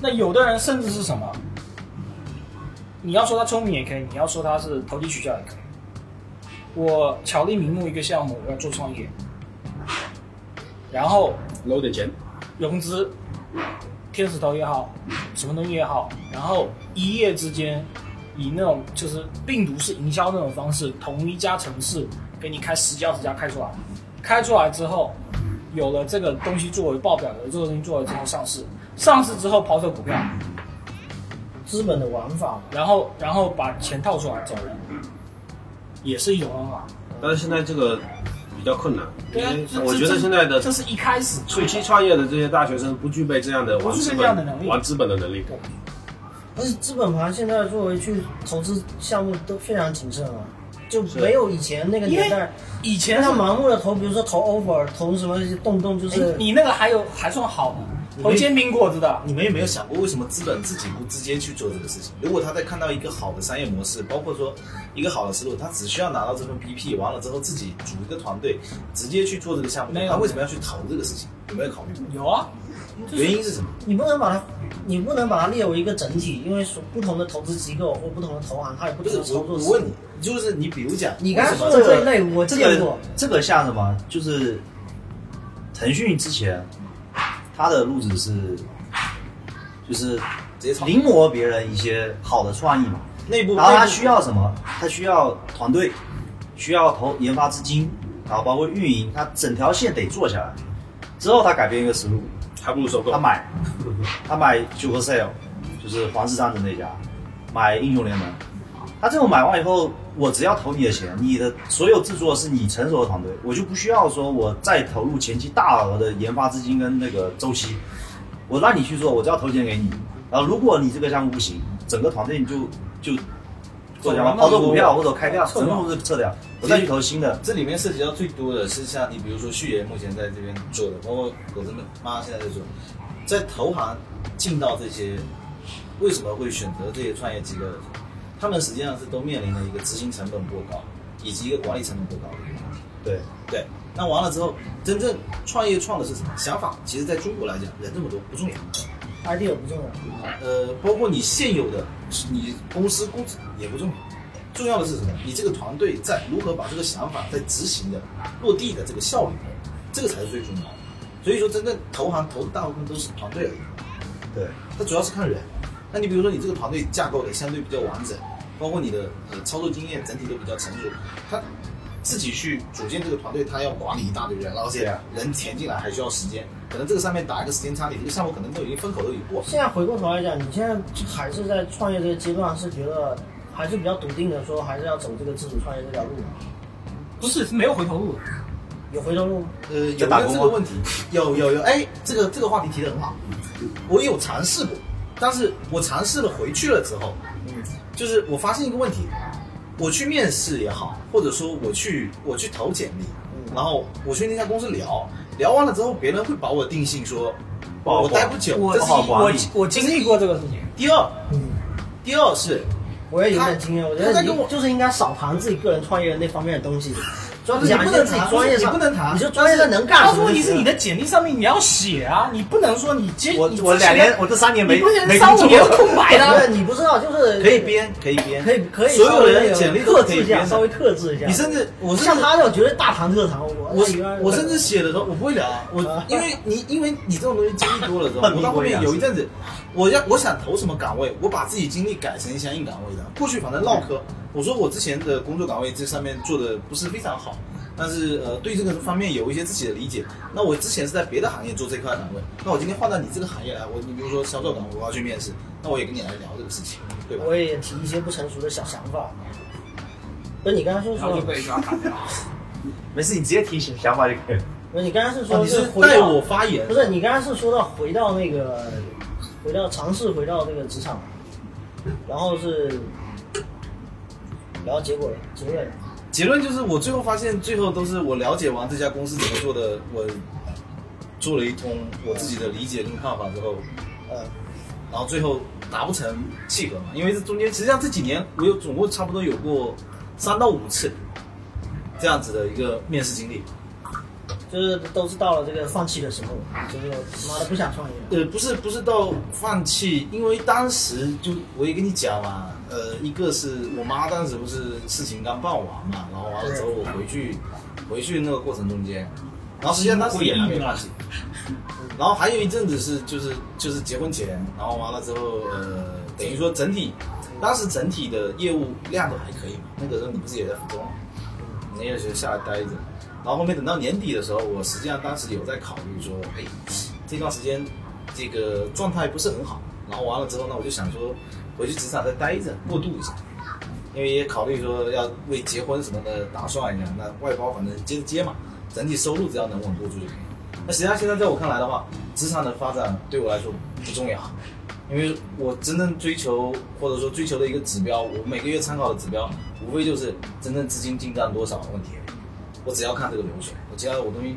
那有的人甚至是什么？你要说他聪明也可以，你要说他是投机取巧也可以。我巧立名目一个项目，我要做创业，然后搂点钱，融资，天使投也好，什么东西也好，然后一夜之间以那种就是病毒式营销那种方式，同一家城市给你开十家十家开出来，开出来之后，有了这个东西作为报表，有了这个东西作为之后上市，上市之后抛售股票，资本的玩法，然后然后把钱套出来走人，也是一种方法。但是现在这个比较困难，对啊因为，这我觉得现在的这是一开始。初期创业的这些大学生不具备这样的玩不具资备这样的能力。本、玩资本的能力。而且资本盘现在作为去投资项目都非常谨慎啊，就没有以前那个年代，以前是他盲目的投，比如说投 offer，投什么动不动就是哎你那个还有还算好呢，投煎饼果子的。你们有没有想过，为什么资本自己不直接去做这个事情？如果他在看到一个好的商业模式，包括说一个好的思路，他只需要拿到这份 PP，完了之后自己组一个团队，直接去做这个项目他为什么要去投这个事情？有没有考虑过？有啊，原因是什么？你不能把它，你不能把它列为一个整体，因为说不同的投资机构或不同的投行，它有不不同的操作我问你，就是你比如讲，你刚才说的这一类，我这个见过。这个像什么？就是腾讯之前他的路子是，就是临摹别人一些好的创意嘛。内部，然后他需要什么？他需要团队，需要投研发资金，然后包括运营，他整条线得做下来。之后他改变一个思路，还不如收购他。买，他买 Supercell，就是皇室战争那家，买英雄联盟。他这种买完以后，我只要投你的钱，你的所有制作是你成熟的团队，我就不需要说我再投入前期大额的研发资金跟那个周期，我让你去做，我只要投钱给你。然后如果你这个项目不行，整个团队你就就或者讲抛售股票或者开掉，撤掉整个公司撤掉，我再去投新的。这里面涉及到最多的是像你比如说旭爷目前在这边做的，包括狗子们妈现在在做，在投行进到这些，为什么会选择这些创业机构的他们实际上是都面临了一个执行成本过高，以及一个管理成本过高的一个问题。对，对，那完了之后，真正创业创的是什么想法？其实在中国来讲，人这么多不重要。idea 不重要，呃，包括你现有的你公司估值也不重要，重要的是什么？你这个团队在如何把这个想法在执行的落地的这个效率，这个才是最重要的。所以说，真正投行投的大部分都是团队而已，对，它主要是看人。那你比如说你这个团队架构的相对比较完整，包括你的呃操作经验整体都比较成熟，他自己去组建这个团队，他要管理一大堆人，而且人填进来还需要时间，可能这个上面打一个时间差，你这个项目可能都已经风口都已过。现在回过头来讲，你现在还是在创业这个阶段，是觉得还是比较笃定的说，还是要走这个自主创业这条路吗？不是是没有回头路。有回头路吗？呃，有没有这个问题？有有有，哎，这个这个话题提得很好，我有尝试过，但是我尝试了回去了之后，嗯，就是我发现一个问题，我去面试也好，或者说我去我去投简历，然后我去那家公司聊，聊完了之后，别人会把我定性说，我待不久，我这是一我我经历过这个事情。第二，嗯，第二是我也有点经验，我觉得他跟我你就是应该少谈自己个人创业的那方面的东西，主要是你讲一些自己不能谈，专业上，你不能谈，你就专业上能干他什么就行了？说问题是你的简历上面你要写啊，你不能说你接我我两年，我这三年没没三五年是，空白不是的。你不知道，就是可以编，可以编，可以可以所有人简历都克制一下，稍微克制一下。你甚至我像他这种绝对大谈特谈，我我甚至写的时候我不会聊啊，我啊因为你因为你这种东西经历多了之后，笨我到后面有一阵子，我要我想投什么岗位，我把自己经历改成相应岗位的。过去反正唠嗑，我说我之前的工作岗位这上面做的不是非常好，但是呃对这个方面有一些自己的理解。那我之前是在别的行业做这块岗位，那我今天换到你这个行业来，我你比如说销售岗，我要去面试，那我也跟你来聊这个事情，对吧？我也提一些不成熟的小想法。不是你刚才说说，被抓砍掉。没事，你直接提醒想法就可以了。不是你刚才是哦说你是带我发言不，是你刚才是说到回到那个回到尝试回到那个职场，然后是，然后结果结论结论就是我最后发现，最后都是我了解完这家公司怎么做的，我做了一通我自己的理解跟看法之后，呃然后最后达不成契合嘛，因为这中间实际上这几年我有总共差不多有过三到五次这样子的一个面试经历。就是都是到了这个放弃的时候，就是妈的不想创业。呃，不是不是到放弃，因为当时就我也跟你讲嘛，呃，一个是我妈当时不是事情刚办完嘛，然后完了之后我回去回去那个过程中间，然后实际上当时也没放弃，然后还有一阵子是就是就是结婚前，然后完了之后呃，等于说整体当时整体的业务量都还可以嘛，那个时候你不是也在福州嘛，你那个时候下来待着。然后后面等到年底的时候，我实际上当时有在考虑说，哎，这段时间这个状态不是很好，然后完了之后呢，我就想说回去职场再待着过渡一下，因为也考虑说要为结婚什么的打算一下，那外包反正接着接嘛，整体收入只要能稳固住就可以。那实际上现在在我看来的话，职场的发展对我来说不重要，因为我真正追求或者说追求的一个指标，我每个月参考的指标，无非就是真正资金进账多少的问题。我只要看这个流水，我其他的我东西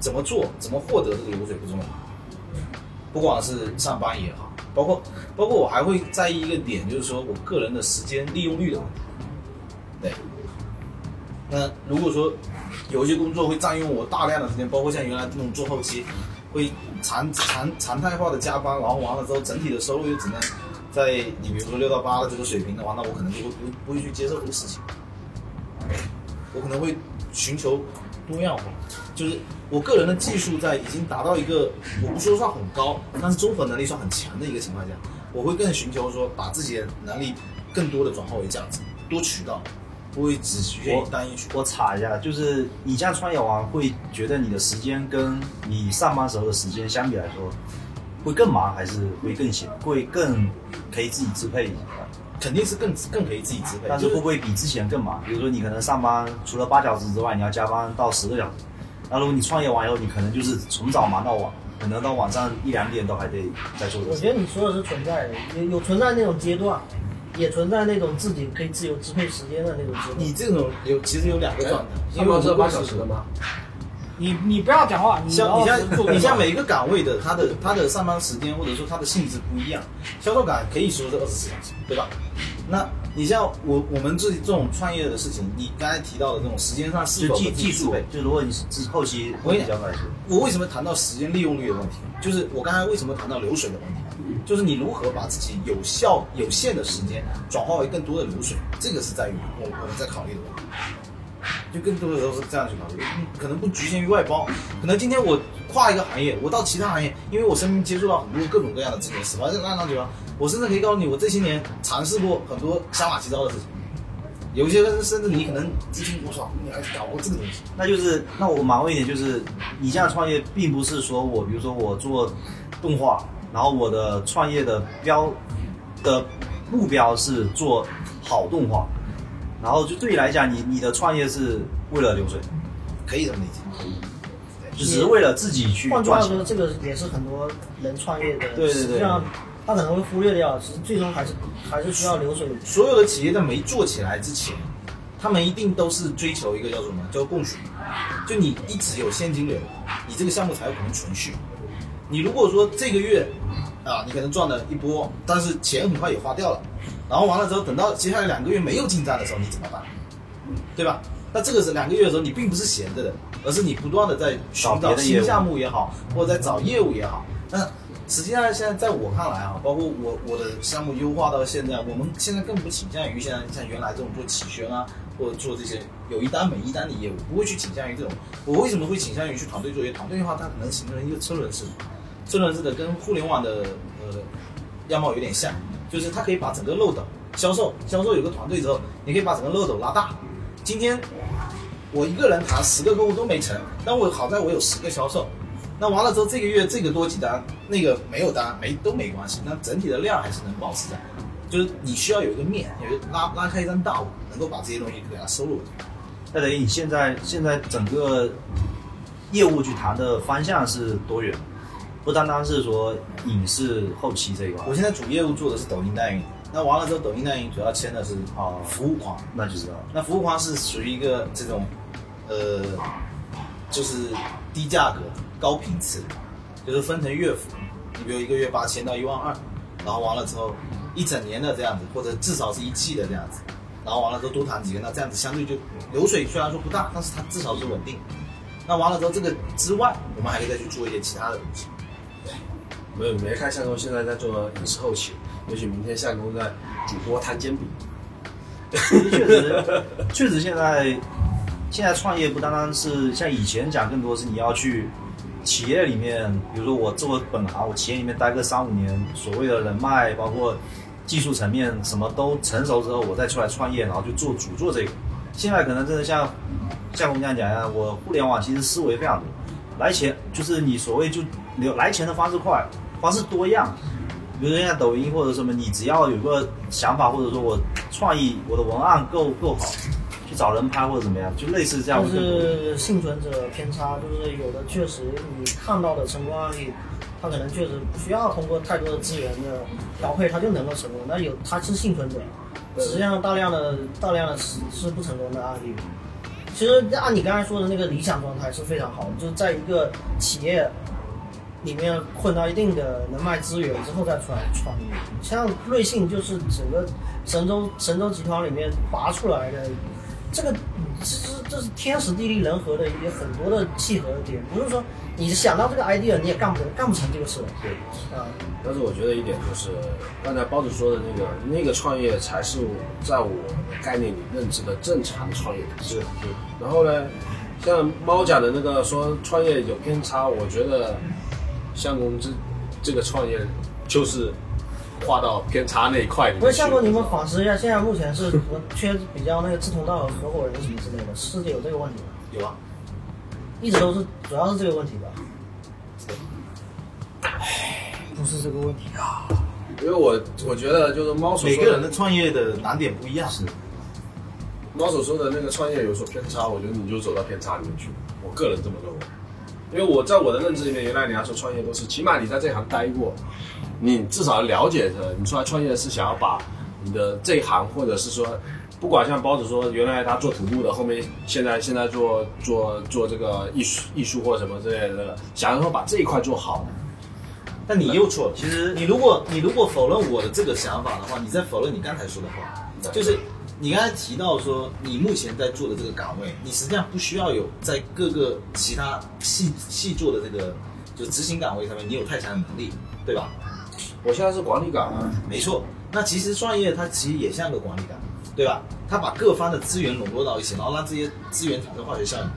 怎么做，怎么获得这个流水不重要。不管是上班也好，包括包括我还会在意一个点，就是说我个人的时间利用率的问题。对。那如果说有一些工作会占用我大量的时间，包括像原来这种做后期，会常常常态化的加班，然后完了之后整体的收入又只能在你比如说六到八的这个水平的话，那我可能就会不不会去接受这个事情。我可能会寻求多样化，就是我个人的技术在已经达到一个我不说算很高，但是综合能力算很强的一个情况下，我会更寻求说把自己的能力更多的转化为价值，多渠道，不会只局限于单一渠道。我查一下，就是你这样创业完，会觉得你的时间跟你上班时候的时间相比来说，会更忙还是会更闲，会更可以自己支配一下？肯定是更更可以自己支配，但是会不会比之前更忙？比如说你可能上班除了八小时之外，你要加班到十个小时。那如果你创业完以后，你可能就是从早忙到晚，可能到晚上一两点都还得在做我。觉得你说的是存在的，有有存在那种阶段，也存在那种自己可以自由支配时间的那种阶段。你这种有其实有两个状态，因上为我们班是八小时的吗？你你不要讲话，你像你像你像每一个岗位的他的他的上班时间或者说他的性质不一样，销售岗可以说是二十四小时，对吧？那你像我我们自己这种创业的事情，你刚才提到的这种时间上是否技技术就如果你是后期我跟你讲我为什么谈到时间利用率的问题？就是我刚才为什么谈到流水的问题？就是你如何把自己有效有限的时间转化为更多的流水，这个是在于我我们在考虑的问题。就更多的时候是这样去考虑，可能不局限于外包，可能今天我跨一个行业，我到其他行业，因为我身边接触到很多各种各样的职业，什么乱七八糟，我甚至可以告诉你，我这些年尝试过很多瞎马七糟的事情。有些人甚至你可能之前我操，你还搞过这个东西，那就是那我麻问一点，就是你这样创业，并不是说我比如说我做动画，然后我的创业的标的目标是做好动画，然后就对你来讲，你你的创业是为了流水，可以这么理解。就只是为了自己去换句话说，。这个也是很多人创业的，对对对实际上他可能会忽略掉，其实最终还是还是需要流水。所有的企业在没做起来之前，他们一定都是追求一个叫什么？叫供需。就你一直有现金流，你这个项目才有可能存续。你如果说这个月啊，你可能赚了一波，但是钱很快也花掉了，然后完了之后，等到接下来两个月没有进账的时候，你怎么办？对吧？那这个是两个月的时候，你并不是闲着的，而是你不断的在寻找新项目也好，或者在找业务也好。那实际上现在在我看来啊，包括我我的项目优化到现在，我们现在更不倾向于现在像原来这种做企宣啊，或者做这些有一单没一单的业务，不会去倾向于这种。我为什么会倾向于去团队作业？团队的话，它可能形成一个车轮式，车轮式的跟互联网的呃样貌有点像，就是它可以把整个漏斗销售销售有个团队之后，你可以把整个漏斗拉大。今天我一个人谈十个客户都没成，但我好在我有十个销售。那完了之后，这个月这个多几单，那个没有单没都没关系，那整体的量还是能保持在。就是你需要有一个面，有拉拉开一张大网，能够把这些东西给它收入。那等于你现在现在整个业务去谈的方向是多远，不单单是说影视后期这一块我。现在主业务做的是抖音代运营，那完了之后，抖音代运营主要签的是啊服务框，那就知道了。那服务框是属于一个这种，呃，就是低价格、高频次，就是分成月付，你比如一个月八千到一万二，然后完了之后一整年的这样子，或者至少是一季的这样子，然后完了之后多谈几个，那这样子相对就流水虽然说不大，但是它至少是稳定。那完了之后，这个之外，我们还可以再去做一些其他的东西。没有没看相公现在在做影视后期，也许明天相公在主播摊煎饼。确实，确实现在现在创业不单单是像以前讲，更多是你要去企业里面，比如说我做本行，我企业里面待个三五年，所谓的人脉，包括技术层面什么都成熟之后，我再出来创业，然后就做主做这个。现在可能真的像像我这样讲一样，我互联网其实思维非常多，来钱就是你所谓就流来钱的方式快，方式多样。比如说像抖音或者什么，你只要有个想法，或者说我创意，我的文案够够好，去找人拍或者怎么样，就类似这样。就是幸存者偏差，就是有的确实你看到的成功案例，他可能确实不需要通过太多的资源的调配，他就能够成功。那有他是幸存者，实际上大量的大量的是是不成功的案例。其实按你刚才说的那个理想状态是非常好的，就是在一个企业里面混到一定的人脉资源之后再出来创业。像瑞幸就是整个神州神州集团里面拔出来的，这个这是这是天时地利人和的一个很多的契合的点，不是说你想到这个 idea 你也干不干不成这个事。对，啊，但是我觉得一点就是，刚才包子说的那个那个创业才是我在我概念里认知的正常的创业。是是。然后呢，像猫讲的那个说创业有偏差，我觉得相公这这个创业就是划到偏差那一块里面去。不是，相公，你们反思一下，现在目前是我缺比较那个志同道合合伙人什么之类的，是有这个问题吗？有啊，一直都是主要是这个问题吧？不是这个问题啊。因为我我觉得就是猫所说每个人的创业的难点不一样。是，猫所说的那个创业有所偏差，我觉得你就走到偏差里面去。我个人这么认为，因为我在我的认知里面，原来你要说创业都是，起码你在这行待过，你至少了解着，你出来创业是想要把你的这一行，或者是说，不管像包子说，原来他做土木的，后面现在现在做做做这个艺术艺术或什么之类的，想要说把这一块做好。但你又错了。其实你如果你如果否认我的这个想法的话，你在否认你刚才说的话，就是你刚才提到说你目前在做的这个岗位，你实际上不需要有在各个其他细细做的这个就执行岗位上面你有太强的能力，对吧？我现在是管理岗啊，没错。那其实创业它其实也像个管理岗，对吧？它把各方的资源笼络到一起，然后让这些资源产生化学效应。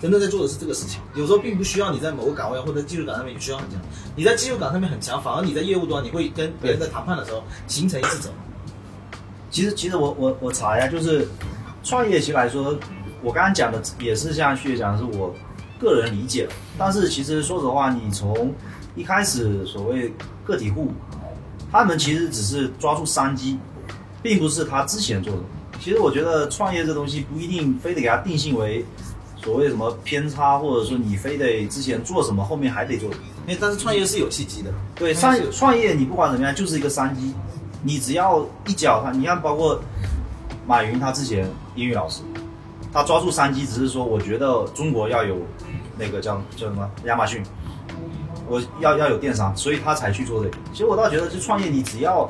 真正在做的是这个事情，有时候并不需要你在某个岗位或者技术岗上面需要很强，你在技术岗上面很强，反而你在业务端你会跟别人在谈判的时候形成一次走。其实其实我我我查一下，就是创业其实来说，我刚刚讲的也是像旭旭讲的是我个人理解，但是其实说实话，你从一开始所谓个体户，他们其实只是抓住商机，并不是他之前做的。其实我觉得创业这东西不一定非得给他定性为所谓什么偏差，或者说你非得之前做什么，后面还得做。因为但是创业是有契机的，对，创创业你不管怎么样就是一个商机，你只要一脚他，你看包括马云他之前英语老师，他抓住商机，只是说我觉得中国要有那个叫叫什么亚马逊，我要要有电商，所以他才去做这个。其实我倒觉得，就创业你只要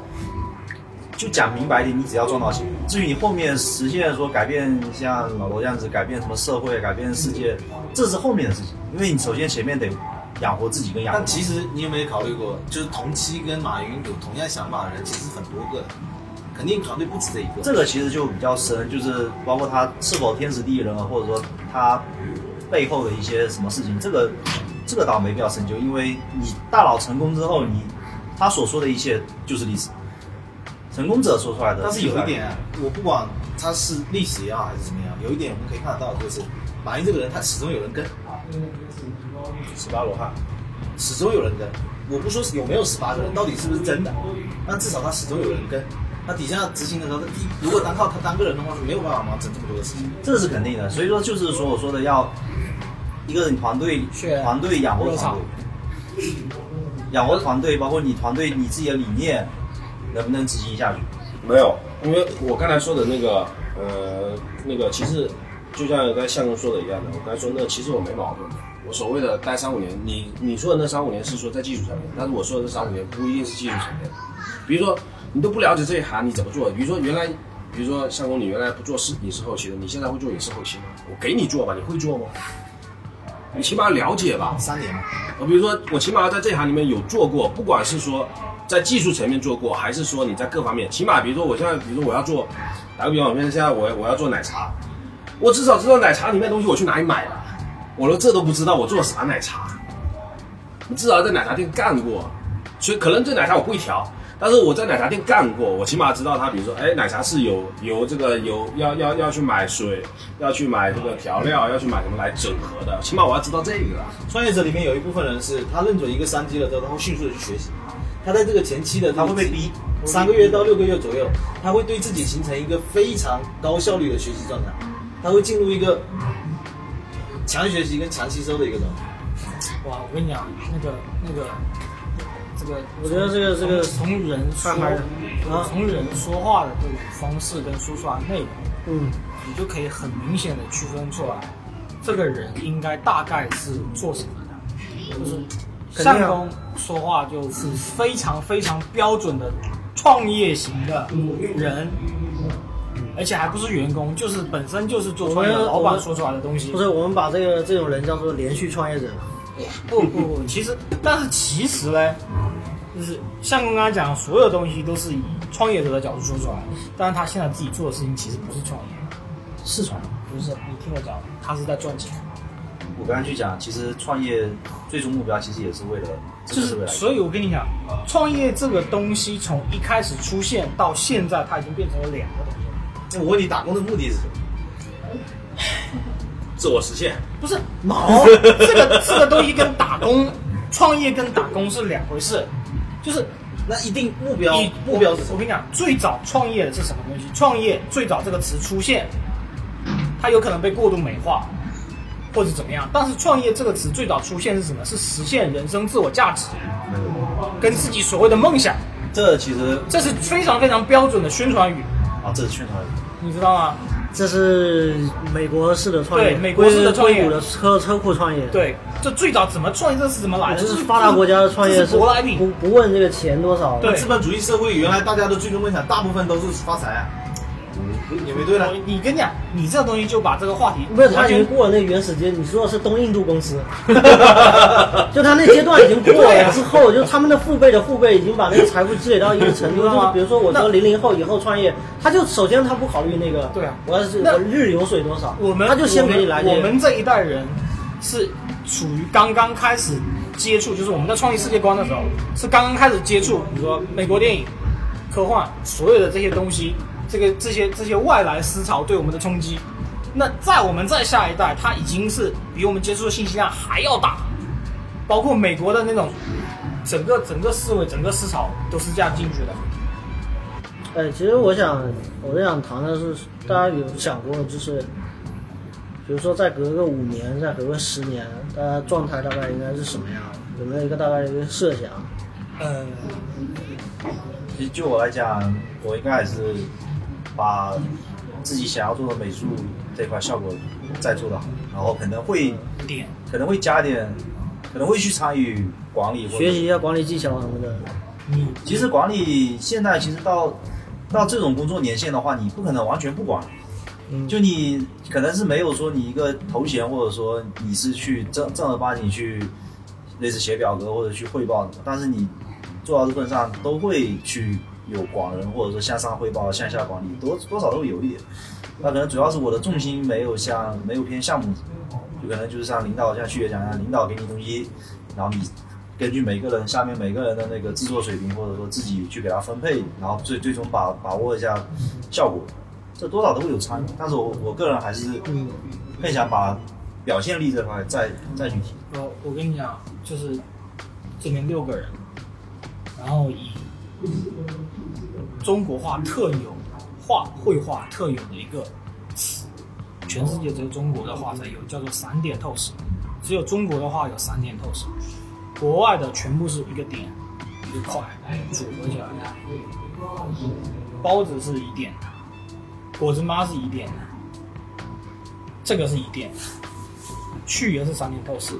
就讲明白点，你只要赚到钱，至于你后面实现说改变像老罗这样子改变什么社会、改变世界，这是后面的事情，因为你首先前面得养活自己跟养活但。其实你有没有考虑过，就是同期跟马云有同样想法的人，其实很多个的，肯定团队不止这一个。这个其实就比较深，就是包括他是否天时地利人和，或者说他背后的一些什么事情，这个这个倒没必要深究，因为你大佬成功之后，你他所说的一切就是历史，成功者说出来的。但是有一点啊，我不管他是历史也好还是怎么样，有一点我们可以看得到，就是马云这个人他始终有人跟，十八罗汉。始终有人跟。我不说有没有十八个人，到底是不是真的，但至少他始终有人跟。他底下执行的时候，他第如果单靠他单个人的话是没有办法完成这么多的事情。这是肯定的。所以说，就是说我说的要一个人团队团队养活团队，养活团队，包括你团队你自己的理念能不能执行下去？没有，因为我刚才说的那个，呃，那个其实就像刚才相公说的一样的，我刚才说那其实我没矛盾。我所谓的待三五年，你你说的那三五年是说在技术层面，但是我说的这三五年不一定是技术层面。比如说你都不了解这一行，你怎么做？比如说原来，比如说相公你原来不做视影视后期的，你现在会做影视后期吗？我给你做吧，你会做吗？你起码了解吧。三年嘛，呃，比如说我起码要在这行里面有做过，不管是说在技术层面做过，还是说你在各方面，起码比如说我现在，比如说我要做，打个比方，我现在我我要做奶茶，我至少知道奶茶里面的东西我去哪里买了，我说这都不知道，我做啥奶茶？你至少在奶茶店干过，所以可能这奶茶我不会调，但是我在奶茶店干过，我起码知道它，比如说，哎，奶茶是有有这个有要要要去买水，要去买这个调料，要去买什么来整合的，起码我要知道这个。创业者里面有一部分人是他认准一个商机了之后，他会迅速的去学习。他在这个前期的他会被逼，三个月到六个月左右，他会对自己形成一个非常高效率的学习状态，他会进入一个强学习跟强吸收的一个状态。哇，我跟你讲，那个那个这个，我觉得这个这个从从人说从人说话的这种方式跟说出来的内容，嗯，你就可以很明显的区分出来，这个人应该大概是做什么的，就是肯定啊。相公说话就是非常非常标准的创业型的人。而且还不是员工，就是本身就是做创业的老板说出来的东西。不是我们把这个这种人叫做连续创业者。不不不，其实但是其实呢，就是像刚刚讲，所有东西都是以创业者的角度说出来，但是他现在自己做的事情其实不是创业，是创业。不是你听我讲，他是在赚钱，我刚才去讲，其实创业最终目标其实也是为了，是为了是所以我跟你讲，创业这个东西从一开始出现到现在，它已经变成了两个东西。那我问你，打工的目的是什么？自我实现。不是毛，这个这个东西跟打工、创业跟打工是两回事，就是那一定目标以目标是什么？我跟你讲，最早创业的是什么东西？创业最早这个词出现，它有可能被过度美化，或者怎么样。但是创业这个词最早出现是什么？是实现人生自我价值，跟自己所谓的梦想，这其实这是非常非常标准的宣传语，啊，这是去哪里。你知道吗？这是美国式的创业，对美国式的创业硅谷的车车库创业，，对，这最早怎么创业这是怎么来的？这是发达国家的创业是舶来品不。不问这个钱多少，对资本主义社会原来大家的最终梦想，大部分都是发财啊。你没对了，你跟你讲，你这东西就把这个话题不是他已经过了那原始阶，你说的是东印度公司，就他那阶段已经过了之后，就他们的父辈的父辈已经把那个财富积累到一个程度，就是比如说我说零零后以后创业，他就首先他不考虑那个，对啊。我要是那我日流水多少，我们他就先给你来这个我们我们这一代人是处于刚刚开始接触，就是我们在创意世界观的时候，是刚刚开始接触，比如说美国电影、科幻，所有的这些东西，这个这些这些外来思潮对我们的冲击。那在我们再下一代，它已经是比我们接触的信息量还要大，包括美国的那种整个整个思维、整个思潮都是这样进去的。哎，其实我想，我是想谈的是，大家有想过，就是，比如说再隔个五年，再隔个十年，大家状态大概应该是什么样？有没有一个大概的一个设想？呃，其实就我来讲，我应该还是把自己想要做的美术这块效果再做得好，然后可能会点可能会加点，可能会去参与管理学习一下管理技巧什么的。你其实管理现在其实到到这种工作年限的话，你不可能完全不管。嗯就你可能是没有说你一个头衔，或者说你是去正正儿八经去类似写表格或者去汇报的，但是你做到这份上都会去有管人，或者说向上汇报、向下管理，多多少都会有一点。那可能主要是我的重心没有像没有偏项目，就可能就是像领导像旭爷讲一样，领导给你东西，然后你根据每个人下面每个人的那个制作水平，或者说自己去给他分配，然后最最终把把握一下效果，这多少都会有参与。但是我我个人还是更想把表现力这块再再去提。我我跟你讲，就是这边六个人，然后以中国画特有画绘画特有的一个词，全世界只有中国的画才有，叫做散点透视。只有中国的画有散点透视，国外的全部是一个点一个块组合起来的。包子是一点的，果子妈是一点的，这个是一点，去也是三点透视，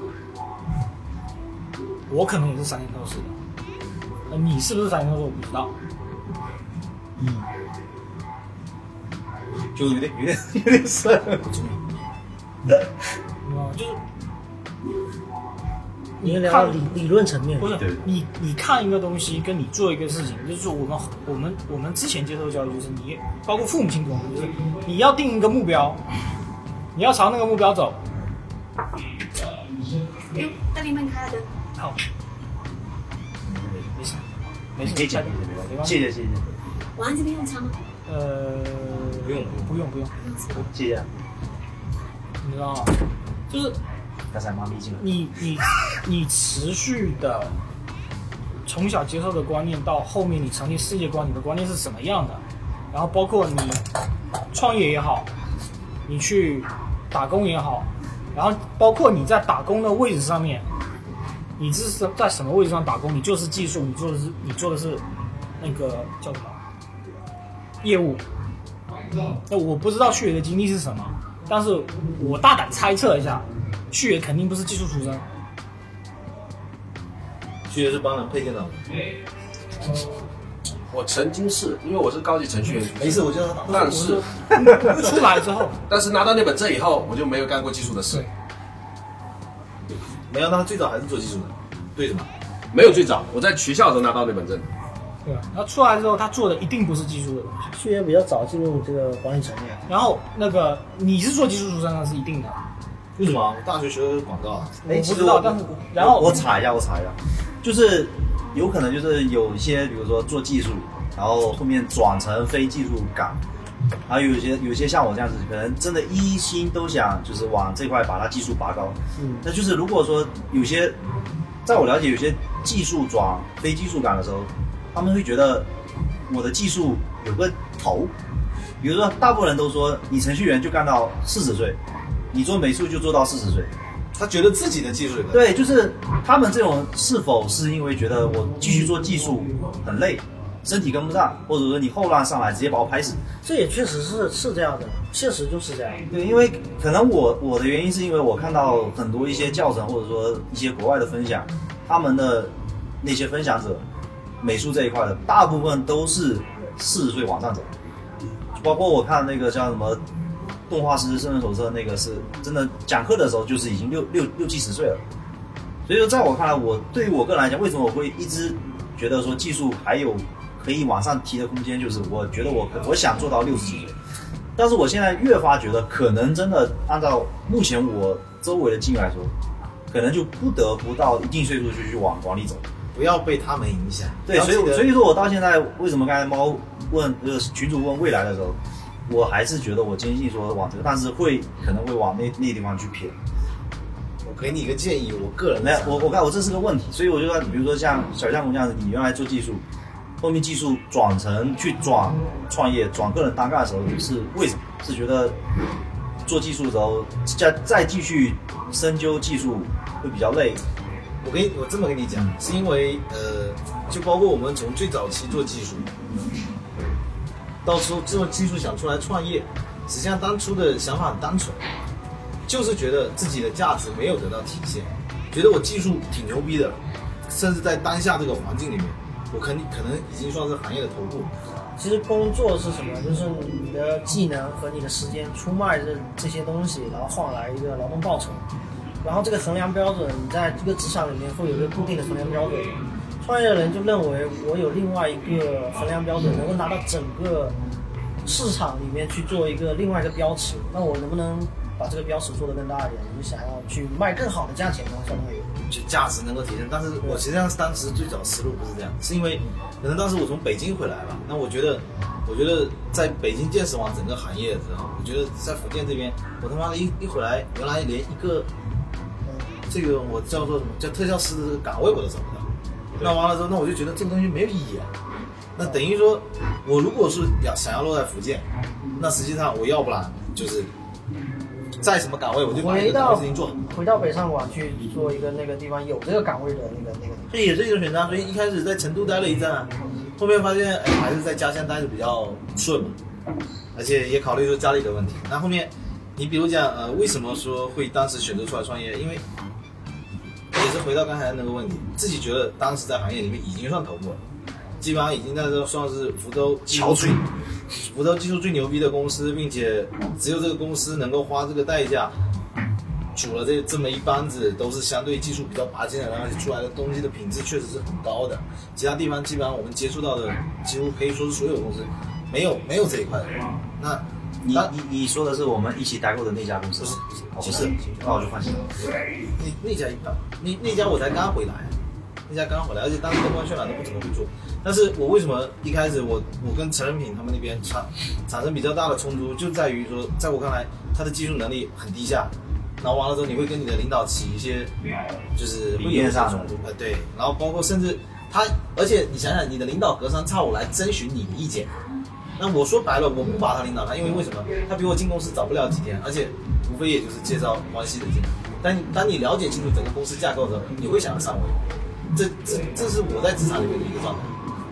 我可能也是三点透视的，你是不是三点透视我不知道。就有点有点有点深。啊，就是你聊到理理论层面不，是你你看一个东西，跟你做一个事情，就是说我们我们我们之前接受的教育就是你，包括父母亲给我们，就是你要定一个目标，你要朝那个目标走。哟，那你们开了灯。好，没事，没事，可以讲没关系。谢谢谢谢丸子不用枪吗？呃，不用不用不用，谢谢。你知道吗？就是刚才妈咪进来，你你你持续的从小接受的观念，到后面你成立世界观，你的观念是什么样的？然后包括你创业也好，你去打工也好，然后包括你在打工的位置上面，你这是在什么位置上打工？你就是技术，你做的是你做的是那个叫什么业务？那我不知道旭爷的经历是什么，但是我大胆猜测一下，旭爷肯定不是技术出身。去的是帮人配电脑的。我曾经是因为我是高级程序员，没事，我就让他但是 出来之后，但是拿到那本证以后，我就没有干过技术的事，没有，那他最早还是做技术的，对着嘛。没有最早，我在学校的时候拿到那本证。对吧？然后出来之后，他做的一定不是技术的东西。去年比较早进入这个管理层面，然后那个你是做技术出身，那是一定的。为什么？我大学学的是广告啊。我不知道，但是然后我查一下，我查一下，就是有可能就是有一些，比如说做技术，然后后面转成非技术岗，还有有些有些像我这样子，可能真的一心都想就是往这块把它技术拔高。嗯，那就是如果说有些，在我了解有些技术转非技术岗的时候，他们会觉得我的技术有个头，比如说大部分人都说你程序员就干到四十岁，你做美术就做到四十岁。他觉得自己的技术对，就是他们这种是否是因为觉得我继续做技术很累，身体跟不上，或者说你后浪上来直接把我拍死？这也确实是是这样的，确实就是这样。对，因为可能我我的原因是因为我看到很多一些教程或者说一些国外的分享，他们的那些分享者，美术这一块的大部分都是四十岁往上走，包括我看那个叫什么动画师生存手册那个是真的讲课的时候就是已经六六六七十岁了，所以说在我看来，我对于我个人来讲，为什么我会一直觉得说技术还有可以往上提的空间，就是我觉得我我想做到六十几岁。但是我现在越发觉得，可能真的按照目前我周围的经验来说，可能就不得不到一定岁数就去往管理走。不要被他们影响。对，所以所以说我到现在为什么刚才猫问呃群主问未来的时候，我还是觉得我坚信说往这个，但是会可能会往那那地方去偏。我给你一个建议，我个人没有的，我我看我这是个问题，所以我就说，比如说像小相公这样子，你原来做技术，后面技术转成去转创业、转个人单干的时候，是为什么？是觉得做技术的时候再再继续深究技术会比较累，我跟你我这么跟你讲，是因为呃，就包括我们从最早期做技术，到时候做技术想出来创业，实际上当初的想法很单纯，就是觉得自己的价值没有得到体现，觉得我技术挺牛逼的，甚至在当下这个环境里面，我肯定可能已经算是行业的头部。其实工作是什么？就是你的技能和你的时间出卖这这些东西，然后换来一个劳动报酬。然后这个衡量标准，你在这个职场里面会有一个固定的衡量标准。创业的人就认为我有另外一个衡量标准，能够拿到整个市场里面去做一个另外一个标尺。那我能不能把这个标尺做得更大一点？我就想要去卖更好的价钱嘛，相当于。就价值能够提升。但是我实际上当时最早思路不是这样，是因为可能当时我从北京回来吧，那我觉得，我觉得在北京见识完整个行业之后，我觉得在福建这边，我他妈的一一回来，原来连一个，这个我叫做什么叫特效师的这个岗位我都找不到。那完了之后，那我就觉得这个东西没有意义啊。那等于说，我如果是要想要落在福建，那实际上我要不然就是在什么岗位我就把这个岗位事情做好。回到北上广去做一个那个地方有这个岗位的那个那个。这也是一种选择啊。所以一开始在成都待了一阵啊，后面发现哎还是在家乡待着比较顺嘛，而且也考虑说家里的问题。那后面你比如讲呃，为什么说会当时选择出来创业？因为也是回到刚才那个问题，自己觉得当时在行业里面已经算头部了，基本上已经在这算是福州翘楚，福州技术最牛逼的公司，并且只有这个公司能够花这个代价。组了这这么一帮子，都是相对技术比较拔尖的人，而且出来的东西的品质确实是很高的。其他地方基本上我们接触到的，几乎可以说是所有公司没有没有这一块的。那你你你说的是我们一起待过的那家公司？不是，不是那我就放心了。那那家一般，那那家我才刚回来，那家刚回来，而且当时灯光渲染都不怎么会做。但是我为什么一开始我我跟陈仁品他们那边产产生比较大的冲突，就在于说，在我看来，他的技术能力很低下。然后完了之后，你会跟你的领导起一些，就是会有一些冲突，呃，对。然后包括甚至他，而且你想想，你的领导隔三差五来征询你的意见，那我说白了，我不把他领导他，因为为什么？他比我进公司早不了几天，而且无非也就是介绍关系的进来。但当你了解清楚整个公司架构的时候，你会想要上位。这这这是我在职场里面的一个状态，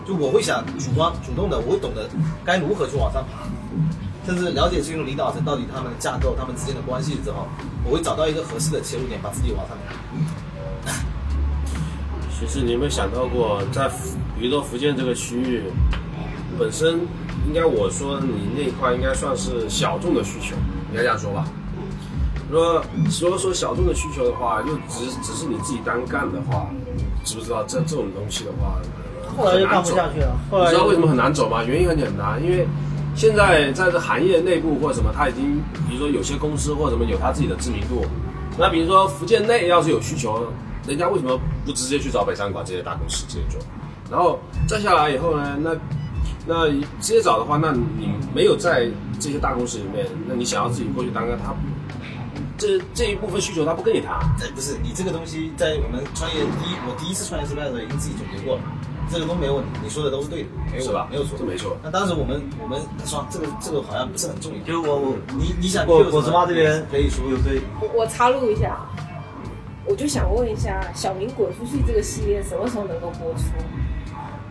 就我会想主观主动的，我会懂得该如何去往上爬。甚至了解清楚领导层到底他们的架构、他们之间的关系之后，我会找到一个合适的切入点，把自己往上爬。其实你有没有想到过，在福比如说福建这个区域，本身应该我说你那一块应该算是小众的需求，应该这样说吧。如果如果说小众的需求的话，又只只是你自己单干的话，知不知道这这种东西的话，后来就干不下去了。后来你知道为什么很难走吗？原因很简单，因为现在在这行业内部或者什么，他已经比如说有些公司或者什么有他自己的知名度。那比如说福建内要是有需求，人家为什么不直接去找北上广这些大公司直接做？然后再下来以后呢，那那直接找的话，那你没有在这些大公司里面，那你想要自己过去当个他，这这一部分需求他不跟你谈。哎，不是，你这个东西在我们创业第一，我第一次创业失败的时候已经自己总结过了，这个都没有问题，你说的都是对的，没有是吧没有错，这没错。那当时我们我们说这个这个好像不是很重要，就我我你你想果果子妈这边可以说有对我我插入一下，我就想问一下，《小明滚出去》这个系列什么时候能够播出？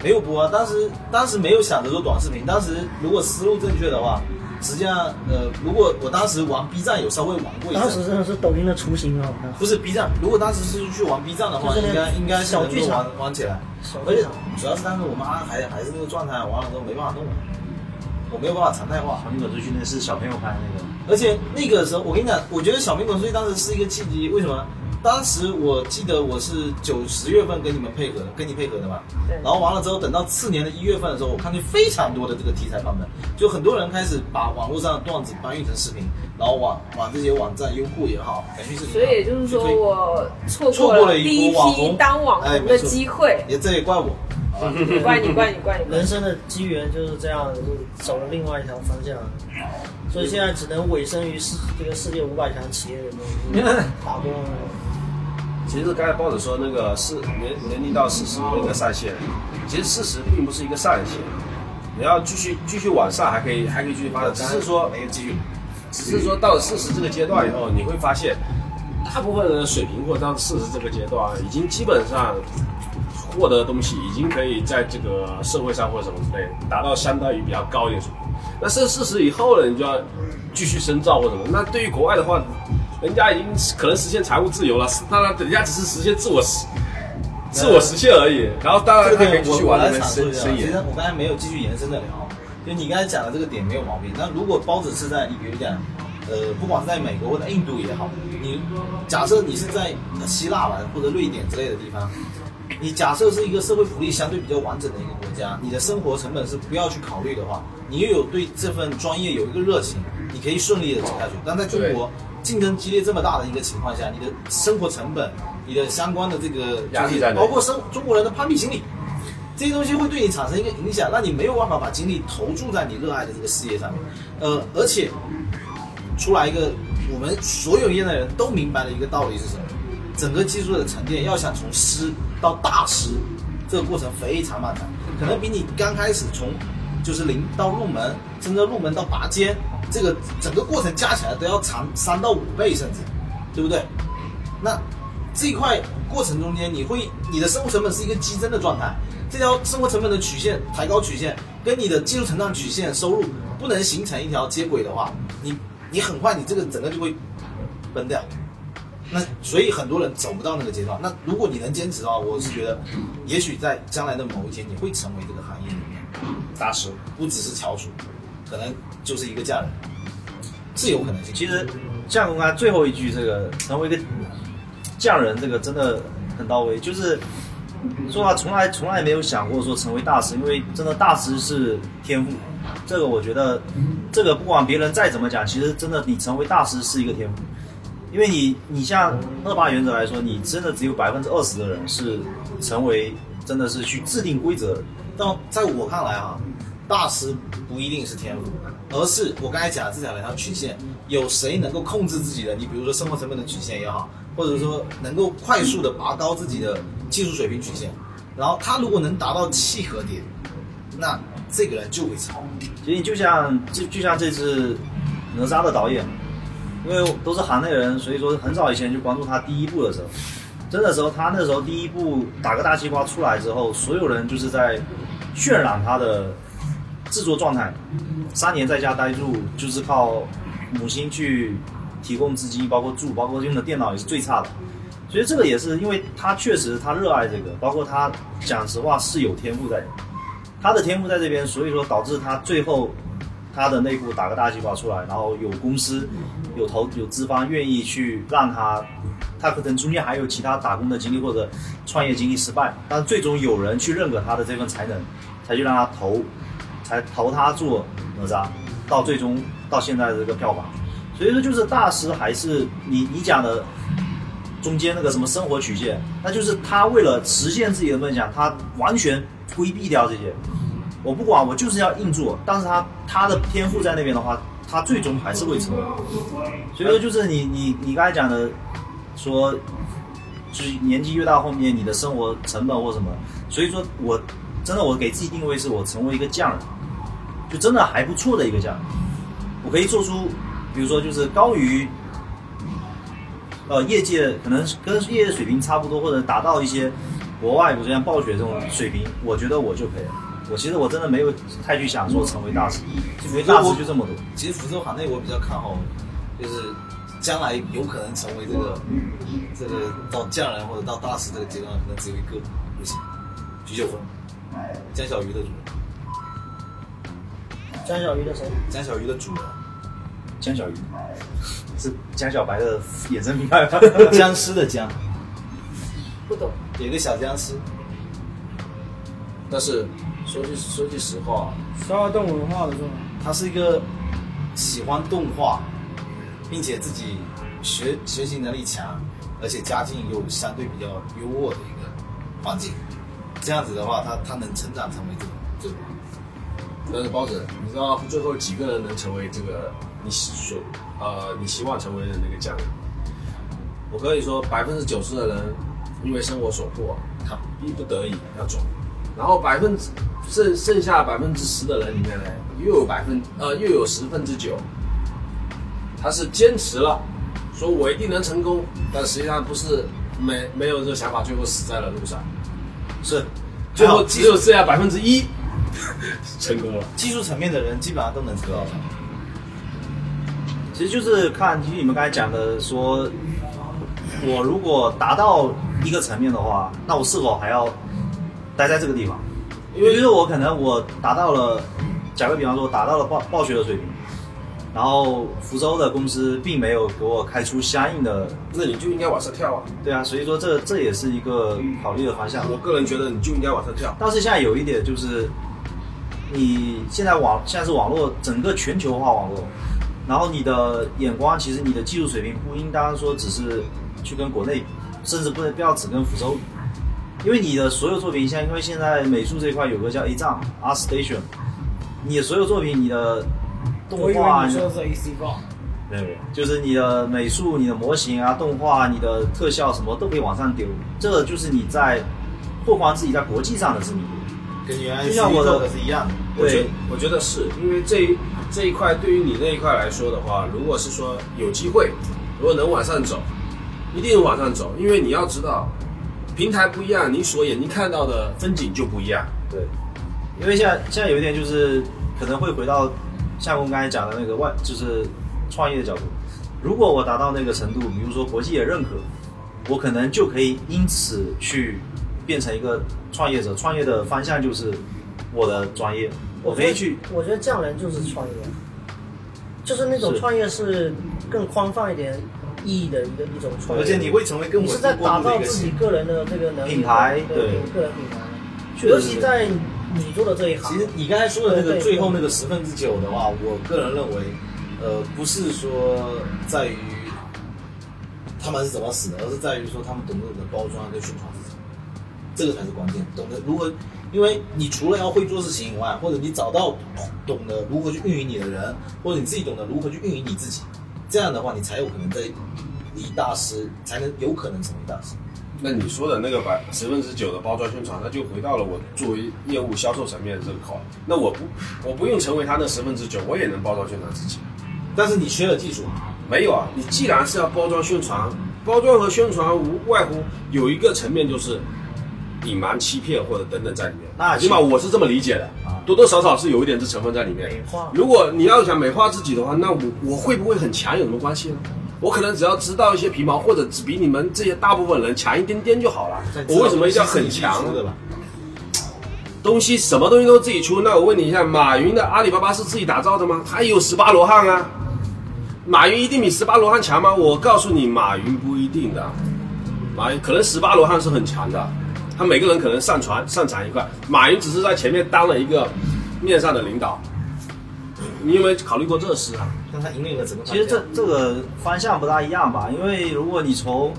没有播啊，当时当时没有想着做短视频，当时如果思路正确的话，实际上呃，如果我当时玩 B 站有稍微玩过一当时阵，真的是抖音的雏形啊！我看不是 B 站，如果当时是去玩 B 站的话，应该应该是能够小剧场玩玩起来，而且主要是当时我妈还还是那个状态，完了之后没办法弄了，我没有办法常态化。小明滚出去那是小朋友拍的那个，而且那个时候，我跟你讲，我觉得小明滚出去当时是一个契机。为什么？当时我记得我是九十月份跟你们配合的，跟你配合的嘛。对然后完了之后，等到次年的一月份的时候，我看见非常多的这个题材版本，就很多人开始把网络上的段子搬运成视频，然后往往这些网站、优酷也好，腾讯视频所以也就是说，我错错过了过了第一一波网批红当网红的机会。也这也怪我。怪你，怪你，怪你！人生的机缘就是这样，就走了另外一条方向，所以现在只能委身于世这个世界五百强企业里面 打工。其实刚才报纸说那个是年年龄到四十的一个上限，其实四十并不是一个上限，你要继续继续往上还可以还可以继续发展，只是说没有继续。只是说到了四十这个阶段以后，你会发现，大部分人的水平或者到四十这个阶段，已经基本上获得的东西已经可以在这个社会上或者什么之类达到相当于比较高一点水平。那是四十以后呢，你就要继续深造或什么。那对于国外的话，人家已经可能实现财务自由了，当然人家只是实现自我实自我实现而已。然后当然这个点他可以继续我我来阐述一下，其实。我刚才没有继续延伸的聊，就你刚才讲的这个点没有毛病。那如果包子是在你比如讲，呃，不管是在美国或者印度也好，你假设你是在希腊吧或者瑞典之类的地方，你假设是一个社会福利相对比较完整的一个国家，你的生活成本是不要去考虑的话，你又有对这份专业有一个热情，你可以顺利的走下去。但在中国竞争激烈这么大的一个情况下，你的生活成本、你的相关的这个就是压力在包括生中国人的攀比心理，这些东西会对你产生一个影响，让你没有办法把精力投注在你热爱的这个事业上面。呃，而且出来一个我们所有业内人都明白的一个道理是什么？整个技术的沉淀要想从师到大师，这个过程非常漫长。可能比你刚开始从就是零到入门，甚至入门到拔尖，这个整个过程加起来都要长三到五倍，甚至，对不对？那这一块过程中间，你会你的生活成本是一个激增的状态，这条生活成本的曲线抬高曲线跟你的技术成长曲线收入不能形成一条接轨的话，你你很快你这个整个就会崩掉。那所以很多人走不到那个阶段。那如果你能坚持的话，我是觉得，也许在将来的某一天，你会成为这个行业大师，不只是翘楚，可能就是一个匠人，是有可能性。其实像刚才最后一句这个成为一个匠人，这个真的很到位。就是说话从来从来没有想过说成为大师，因为真的大师是天赋。这个我觉得，这个不管别人再怎么讲，其实真的你成为大师是一个天赋。因为你你像二八原则来说，你真的只有百分之二十的人是成为真的是去制定规则。但在我看来啊，大师不一定是天赋，而是我刚才讲的这两条曲线，有谁能够控制自己的？你比如说生活成本的曲线也好，或者说能够快速的拔高自己的技术水平曲线，然后他如果能达到契合点，那这个人就会超。其实就像就就像这次哪吒的导演，因为都是行内人，所以说很早以前就关注他第一部的时候，真的时候他那时候第一部打个大西瓜出来之后，所有人就是在渲染他的制作状态。三年在家待住，就是靠母亲去提供资金，包括住，包括用的电脑也是最差的。所以这个也是因为他确实他热爱这个，包括他讲实话是有天赋在的。他的天赋在这边，所以说导致他最后他的内部打个大鸡巴出来，然后有公司、有投、有资方愿意去让他，他可能中间还有其他打工的经历或者创业经历失败，但最终有人去认可他的这份才能，才去让他投，才投他做哪吒，到最终到现在的这个票房，所以说就是大师还是你你讲的。中间那个什么生活曲线，那就是他为了实现自己的梦想，他完全规避掉这些。我不管，我就是要硬做。但是他他的天赋在那边的话，他最终还是会成功。所以说，就是你你你刚才讲的，说就是年纪越大，后面你的生活成本或什么。所以说我真的我给自己定位是我成为一个匠人，就真的还不错的一个匠人。我可以做出，比如说就是高于。呃，业界可能跟业界水平差不多，或者达到一些国外，比如像暴雪这种水平，我觉得我就可以了。我其实我真的没有太去想说成为大师，因为大师就这么多。其实福州行内我比较看好，就是将来有可能成为这个这个到匠人或者到大师这个阶段，可能只有一个路线，徐秀峰，江小鱼的主人，江小鱼的谁？江小鱼的主人，江小鱼。是江小白的衍生品牌，僵尸的僵，不懂，有个小僵尸。但是说句说句实话，十二动文化的这种，他是一个喜欢动画，并且自己学学习能力强，而且家境又相对比较优渥的一个环境。这样子的话，他他能成长成为这种这种。但是包子，你知道最后几个人能成为这个你所呃你希望成为的那个匠人？我可以说百分之九十的人因为生活所迫，他逼不得已要走，然后百分之剩剩下百分之十的人里面呢，又有百分呃又有十分之九，他是坚持了，说我一定能成功，但实际上不是没没有这个想法，最后死在了路上，是最后只有剩下百分之一。成功了。技术层面的人基本上都能得到它。其实就是看，其实你们刚才讲的说，我如果达到一个层面的话，那我是否还要待在这个地方？因为就是我可能我达到了，假个比方说，达到了暴暴雪的水平，然后福州的公司并没有给我开出相应的，那你就应该往上跳啊。对啊，所以说这这也是一个考虑的方向。我个人觉得你就应该往上跳。但是现在有一点就是。你现在网现在是网络整个全球化网络，然后你的眼光其实你的技术水平不应当说只是去跟国内，甚至不能不要只跟福州，因为你的所有作品像因为现在美术这一块有个叫 A 站 Art Station，你的所有作品你的动画，你说的是 AC 杠，对对，就是你的美术、你的模型啊、动画、你的特效什么都可以往上丢，这个就是你在拓宽自己在国际上的知名度。跟原来就像我的是一样的。我觉对我觉得是因为这这一块对于你那一块来说的话，如果是说有机会，如果能往上走，一定往上走，因为你要知道，平台不一样，你所眼睛看到的风景就不一样。对，因为现在现在有一点就是可能会回到夏工刚才讲的那个外，就是创业的角度。如果我达到那个程度，比如说国际也认可，我可能就可以因此去变成一个创业者。创业的方向就是我的专业，我可以去。我觉得匠人就是创业，就是那种创业是更宽泛一点意义的一个一种创业，而且你会成为更我是在打造自己个人的这个能力品牌对对。个人品牌，尤其在你做的这一行，其实你刚才说的那个最后那个十分之九的话，我个人认为，呃，不是说在于他们是怎么死的，而是在于说他们懂得怎么包装跟宣传自己，这个才是关键。懂得如何，因为你除了要会做事情以外，或者你找到懂得如何去运营你的人，或者你自己懂得如何去运营你自己，这样的话，你才有可能在立大师，才能有可能成为大师。那你说的那个百十分之九的包装宣传，那就回到了我作为业务销售层面的这个考虑。那我不我不用成为他的十分之九，我也能包装宣传自己。但是你缺了技术，没有啊，你既然是要包装宣传，包装和宣传无外乎有一个层面就是隐瞒、欺骗或者等等在里面。那起码我是这么理解的，啊多多少少是有一点这成分在里面美化。如果你要想美化自己的话，那我我会不会很强有什么关系呢？我可能只要知道一些皮毛，或者只比你们这些大部分人强一点点就好了。我为什么一定要很强？东西什么东西都自己出，那我问你一下，马云的阿里巴巴是自己打造的吗？他也有十八罗汉啊，马云一定比十八罗汉强吗？我告诉你，马云不一定的，马云可能十八罗汉是很强的，他每个人可能擅长擅长一块，马云只是在前面当了一个面上的领导。你有没有考虑过这事啊？让他引领了整个其实这这个方向不大一样吧，因为如果你从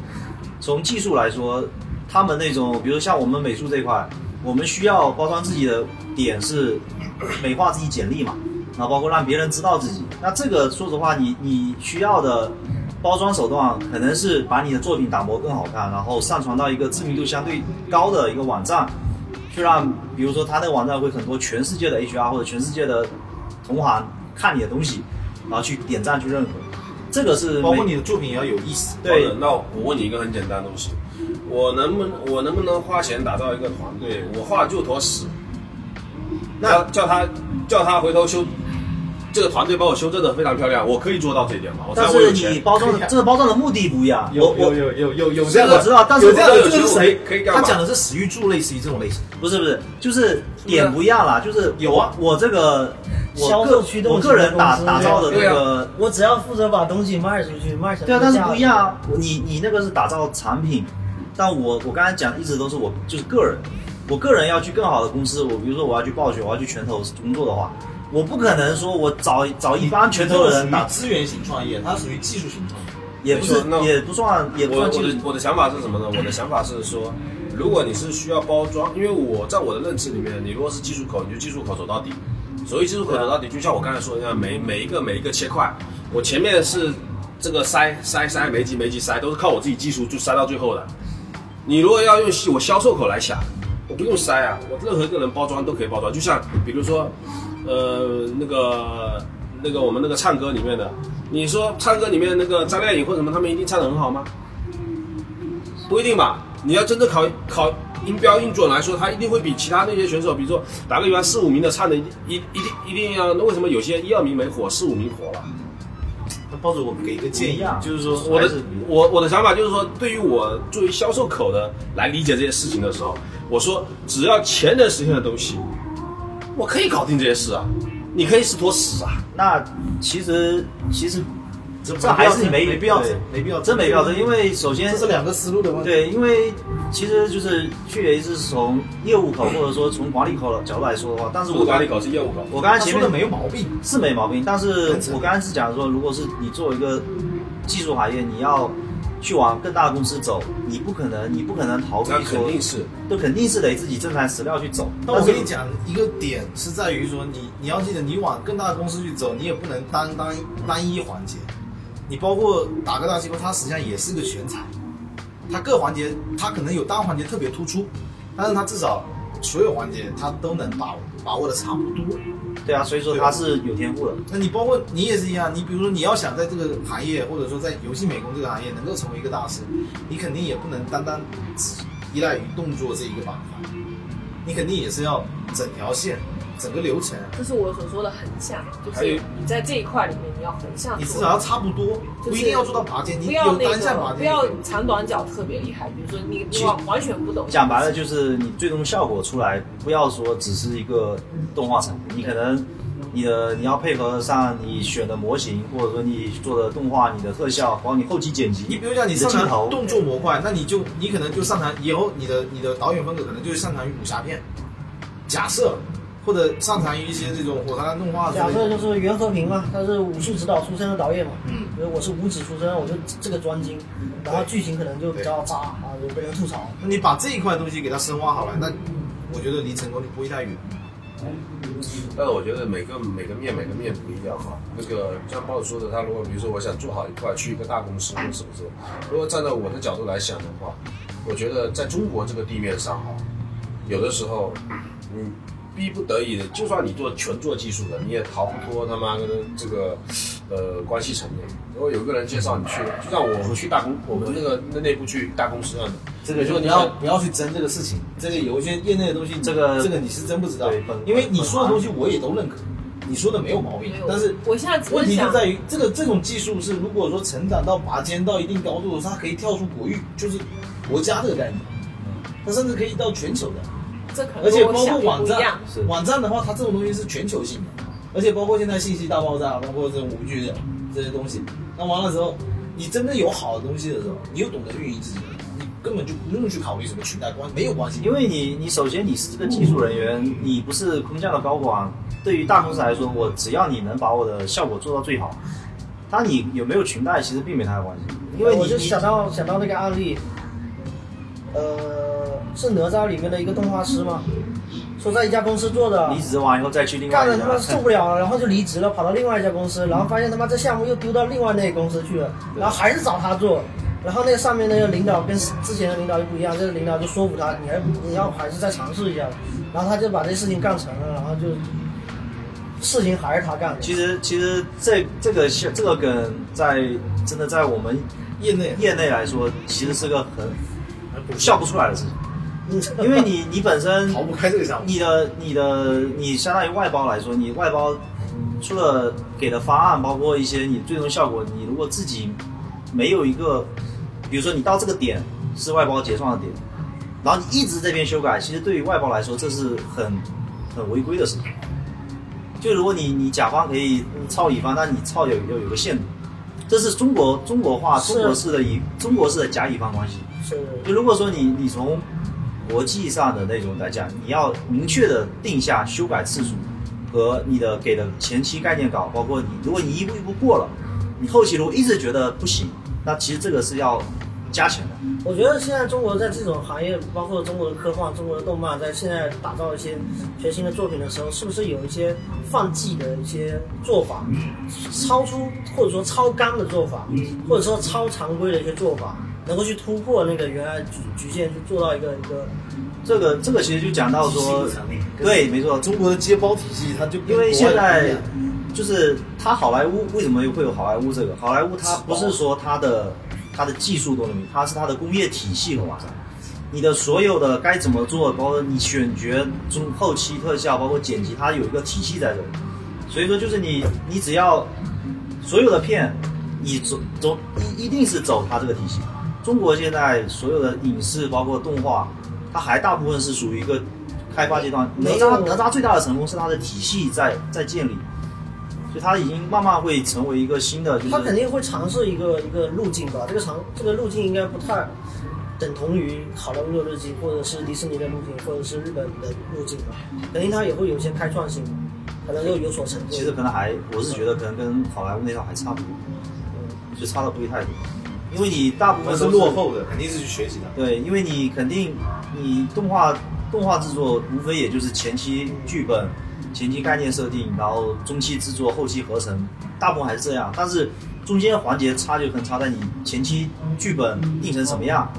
从技术来说，他们那种，比如像我们美术这一块，我们需要包装自己的点是美化自己简历嘛，然后包括让别人知道自己。那这个说实话，你你需要的包装手段可能是把你的作品打磨更好看，然后上传到一个知名度相对高的一个网站，去让比如说他那个网站会很多全世界的 HR 或者全世界的同行看你的东西，然后去点赞去认可。这个是包括你的作品也要有意思。对那我问你一个很简单的东西，我能不能我能不能花钱打造一个团队？我画就坨屎，那叫他叫他回头修这个团队帮我修正的非常漂亮，我可以做到这一点吗？我但是你包装的这个包装的目的不一样。有有有有有有这样的我知道但是这个是谁？可以干嘛他讲的是史玉柱，类似于这种类型。不是不是，就是点不一样啦，就是有啊我这个我销个售驱动我个人打打造的那个我只要负责把东西卖出去，卖成对啊，但是不一样啊。你你那个是打造产品，但我我刚才讲一直都是我就是个人，我个人要去更好的公司，我比如说我要去暴雪，我要去拳头工作的话，我不可能说我找找一帮拳头的人打，资源型创业，它属于技术型创业。也不是也不算也不算技术我的我的想法是什么呢？我的想法是说，如果你是需要包装，因为我在我的认知里面，你如果是技术口，你就技术口走到底。所谓技术口走到底，就像我刚才说的那样，每每一个每一个切块，我前面是这个筛筛筛，每一级每一级筛，都是靠我自己技术就筛到最后的。你如果要用我销售口来想，我不用筛啊，我任何一个人包装都可以包装。就像比如说，呃，那个那个我们那个唱歌里面的，你说唱歌里面那个张靓颖或者什么，他们一定唱的很好吗？不一定吧。你要真正考考音标音准来说，他一定会比其他那些选手，比如说打个比方，四五名的唱的一一一定一定要。那为什么有些一二名没火，四五名火了？那抱着，我给一个建议啊，就是说我的我我的想法就是说，对于我作为销售口的来理解这些事情的时候，我说只要钱能实现的东西，我可以搞定这些事啊。你可以是坨屎啊，那其实其实这这还是没没必要没必要真没必要争，因为首先这是两个思路的问题。对，因为其实就是去年是从业务口或者说从管理口的角度来说的话，但是我管理口是业务口。我刚才前面他说的没有毛病，是没毛病，但是我刚才是讲说，如果是你作为一个技术行业，你要去往更大的公司走，你不可能，你不可能逃避那肯，定是，都肯定是得自己正材实料去走。但我跟你讲一个点是在于说，你你要记得，你往更大的公司去走，你也不能单单单一环节。你包括打个大机构，它实际上也是个全才，它各环节它可能有单环节特别突出，但是它至少所有环节它都能把把握的差不多。对啊，所以说他是有天赋的。那你包括你也是一样，你比如说你要想在这个行业，或者说在游戏美工这个行业能够成为一个大师，你肯定也不能单单只依赖于动作这一个板块，你肯定也是要整条线、整个流程，这是我所说的横向，就是你在这一块里面你要横向，你至少要差不多，不一定要做到拔尖，你不要有单向拔尖。不要长短脚特别厉害，比如说你你完完全不懂，讲白了就是你最终效果出来，不要说只是一个动画产品，你可能你的你要配合上你选的模型，或者说你做的动画、你的特效，包括你后期剪辑，你比如讲你的擅长动作模块，那你就你可能就擅长以后你的你的导演风格可能就是擅长于武侠片，假设或者擅长于一些这种火山动画之假。设就是袁和平嘛，他是武术指导出身的导演嘛，嗯，比如我是武指出身，我就这个专精，然后剧情可能就比较渣啊，就被人吐槽。那你把这一块东西给他深挖好了，那我觉得离成功就不会太远。但是我觉得每个每个面每个面不一样哈。那个像包子说的，他如果比如说我想做好一块，去一个大公司或者什么之类，如果站在我的角度来想的话，我觉得在中国这个地面上哈，有的时候你逼不得已的，就算你做全做技术的，你也逃不脱他妈的这个呃关系层面。如果有个人介绍你去，就像我们去大公，我们那个那内部去大公司一样的，这个就你要要不要去争这个事情，这个有一些业内的东西，这个这个你是真不知道对，因为你说的东西我也都认可，你说的没有毛病，但是我现在问题就在于这个这种技术是如果说成长到拔尖到一定高度，它可以跳出国域，就是国家这个概念，它甚至可以到全球的，这可能而且包括网站网站的话，它这种东西是全球性的，而且包括现在信息大爆炸，包括这种五 G 的这些东西，那完了之后，你真的有好的东西的时候，你又懂得运营自己，你根本就不用去考虑什么取代关，没有关系，因为你你首先你是这个技术人员，你不是空降的高管。对于大公司来说，我只要你能把我的效果做到最好，它你有没有裙带其实并没太大关系，因为你我就想到想到那个案例，呃，是哪吒里面的一个动画师吗，说在一家公司做的，离职完以后再去另外一干的他妈，受不了了，然后就离职了，跑到另外一家公司，然后发现他妈这项目又丢到另外那个公司去了，然后还是找他做，然后那个上面那个领导跟之前的领导就不一样，这个领导就说服他，你还你要还是再尝试一下，然后他就把这事情干成了，然后就事情还是他干的。其实其实这这个事这个梗在真的在我们业内业内来说，其实是个很笑不出来的事情，因为你你本身逃不开这个项目。你的你的你相当于外包来说，你外包除了给的方案，包括一些你最终效果，你如果自己没有一个，比如说你到这个点是外包结算的点，然后你一直这边修改，其实对于外包来说这是很很违规的事情。就如果你你甲方可以操乙方，那你操有有有个限度，这是中国中国化中国式的乙中国式的甲乙方关系。是就如果说你你从国际上的那种来讲，你要明确的定下修改次数和你的给的前期概念稿，包括你如果你一步一步过了，你后期如果一直觉得不行，那其实这个是要加钱的。我觉得现在中国在这种行业，包括中国的科幻、中国的动漫，在现在打造一些全新的作品的时候，是不是有一些放弃的一些做法，超出或者说超纲的做法，或者说超常规的一些做法，能够去突破那个原来局局限，去做到一个一个这个这个其实就讲到说，对，没错，中国的接包体系，它就因为现在就是它好莱坞为什么会有好莱坞这个？好莱坞它不是说它的它的技术多牛逼，它是它的工业体系很完善。你的所有的该怎么做，包括你选角、中后期特效，包括剪辑，它有一个体系在这里。所以说，就是你你只要所有的片，你走走一一定是走它这个体系。中国现在所有的影视包括动画，它还大部分是属于一个开发阶段。哪吒哪吒最大的成功是它的体系在在建立，所以它已经慢慢会成为一个新的，就是它肯定会尝试一个一个路径吧，这个尝这个路径应该不太等同于好莱坞的路径，或者是迪士尼的路径，或者是日本的路径吧，肯定它也会有一些开创性，可能又有所成就。其实可能还我是觉得可能跟好莱坞那套还差不多，就差的不会太多，因为你大部分是落后的，肯定是去学习的。对，因为你肯定你动画动画制作无非也就是前期剧本、前期概念设定，然后中期制作、后期合成，大部分还是这样。但是中间环节差就可能差在你前期剧本定成什么样，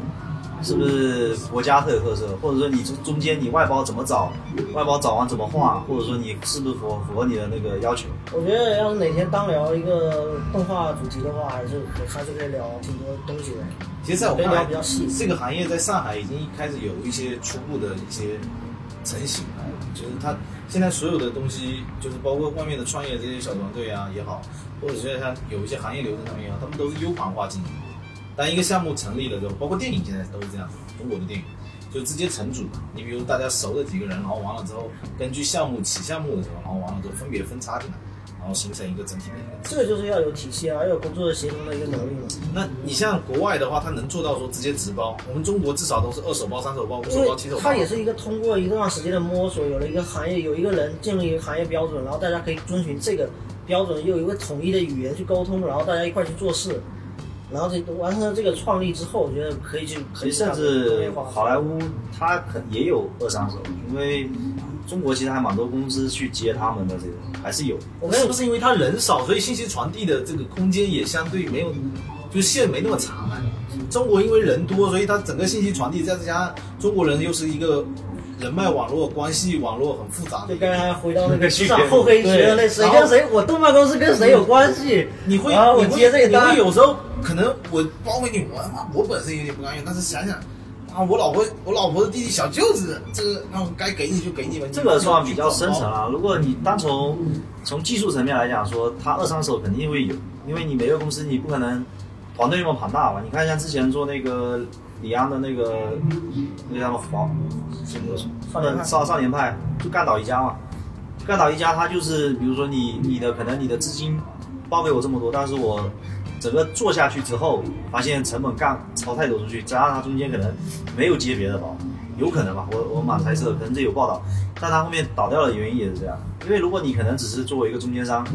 是不是国家特有特色，或者说你中中间你外包怎么找，外包找完怎么画，或者说你是不是符符合你的那个要求？我觉得要是哪天当聊一个动画主题的话，还是还是可以聊挺多东西的。其实在我看来比较细，这个行业在上海已经开始有一些初步的一些成型了，就是它现在所有的东西，就是包括外面的创业这些小团队啊也好，或者是它有一些行业流程上面也好，他们都是 U 盘化经营。当一个项目成立了之后，包括电影现在都是这样子，中国的电影就直接成组嘛。你比如大家熟的几个人，然后完了之后，根据项目起项目的时候，然后完了之后分别分叉进来，然后形成一个整体的一个。这个就是要有体系啊，要有工作的协同的一个能力嘛。那你像国外的话，他能做到说直接直包，我们中国至少都是二手包、三手包、五手包、七手包。它也是一个通过一段时间的摸索，有了一个行业，有一个人建立一个行业标准，然后大家可以遵循这个标准，又有一个统一的语言去沟通，然后大家一块去做事，然后这完成了这个创立之后，我觉得可以去，可以其实甚至好莱坞它可也有二三手，因为中国其实还蛮多公司去接他们的这种，还是有。我跟你是不是因为他人少，所以信息传递的这个空间也相对没有，就是线没那么长啊？中国因为人多，所以它整个信息传递，再加上中国人又是一个人脉网络、关系网络很复杂的就刚才回到那那个个职场厚黑学的那谁跟谁，我动漫公司跟谁有关系，你会，你接这个单会，有时候可能我包给你，我他妈我本身有点不甘愿，但是想想啊，我老婆我老婆的弟弟小舅子，这个那我该给你就给你吧。这个算比较深层啊。如果你单从从技术层面来讲说，他二三手肯定会有，因为你每个公司你不可能团队那么庞大吧。你看像之前做那个李安的那个那个叫什么？黄什么？少年少少年派，就干倒一家嘛。干倒一家，他就是比如说你你的可能你的资金包给我这么多，但是我整个做下去之后，发现成本干超太多出去，加上他中间可能没有接别的包，有可能吧，我我蛮猜测，可能这有报道，但他后面倒掉的原因也是这样，因为如果你可能只是作为一个中间商，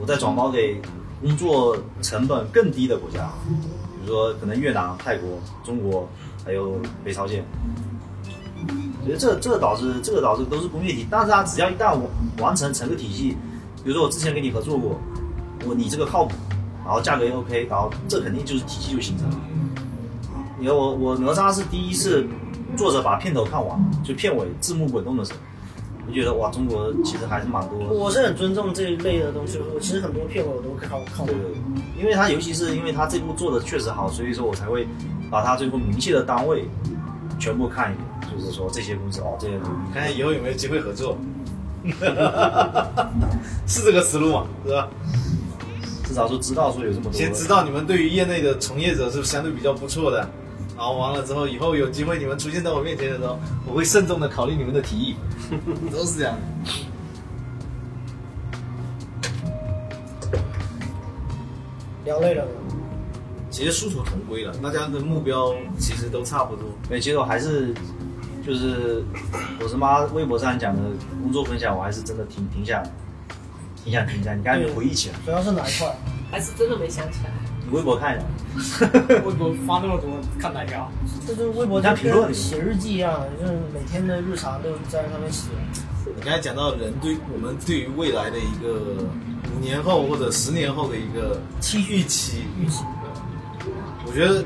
我再转包给工作成本更低的国家，比说可能越南、泰国、中国还有北朝鲜。我觉得这这个导致这个导致都是工业体，但是它只要一旦完完成成个体系，比如说我之前跟你合作过，我你这个靠谱，然后价格也 OK，然后这肯定就是体系就形成了。你看我我哪吒是第一次作者把片头看完，就片尾字幕滚动的时候，我觉得哇，中国其实还是蛮多。我是很尊重这一类的东西，我其实很多片尾我都看看对完。对对，因为他尤其是因为他这部做的确实好，所以说我才会把他最后明细的单位全部看一遍，就是说这些公司哦，这些东西。看看以后有没有机会合作，是这个思路嘛，是吧？至少说知道说有这么多。先知道你们对于业内的从业者是相对比较不错的，然后完了之后，以后有机会你们出现在我面前的时候，我会慎重的考虑你们的提议，都是这样。聊累了吗？其实殊途同归了，大家的目标其实都差不多。对，其实我还是就是我是妈微博上讲的工作分享，我还是真的挺挺想，挺想听一下。你刚才没回忆起来，主要是哪一块？还是真的没想起来。你微博看一下。微博发那么多，看哪条？这？就是微博就你看评论跟写日记一样，就是每天的日常都在上面写。你刚才讲到人对我们对于未来的一个五年后或者十年后的一个期预期，预期我觉得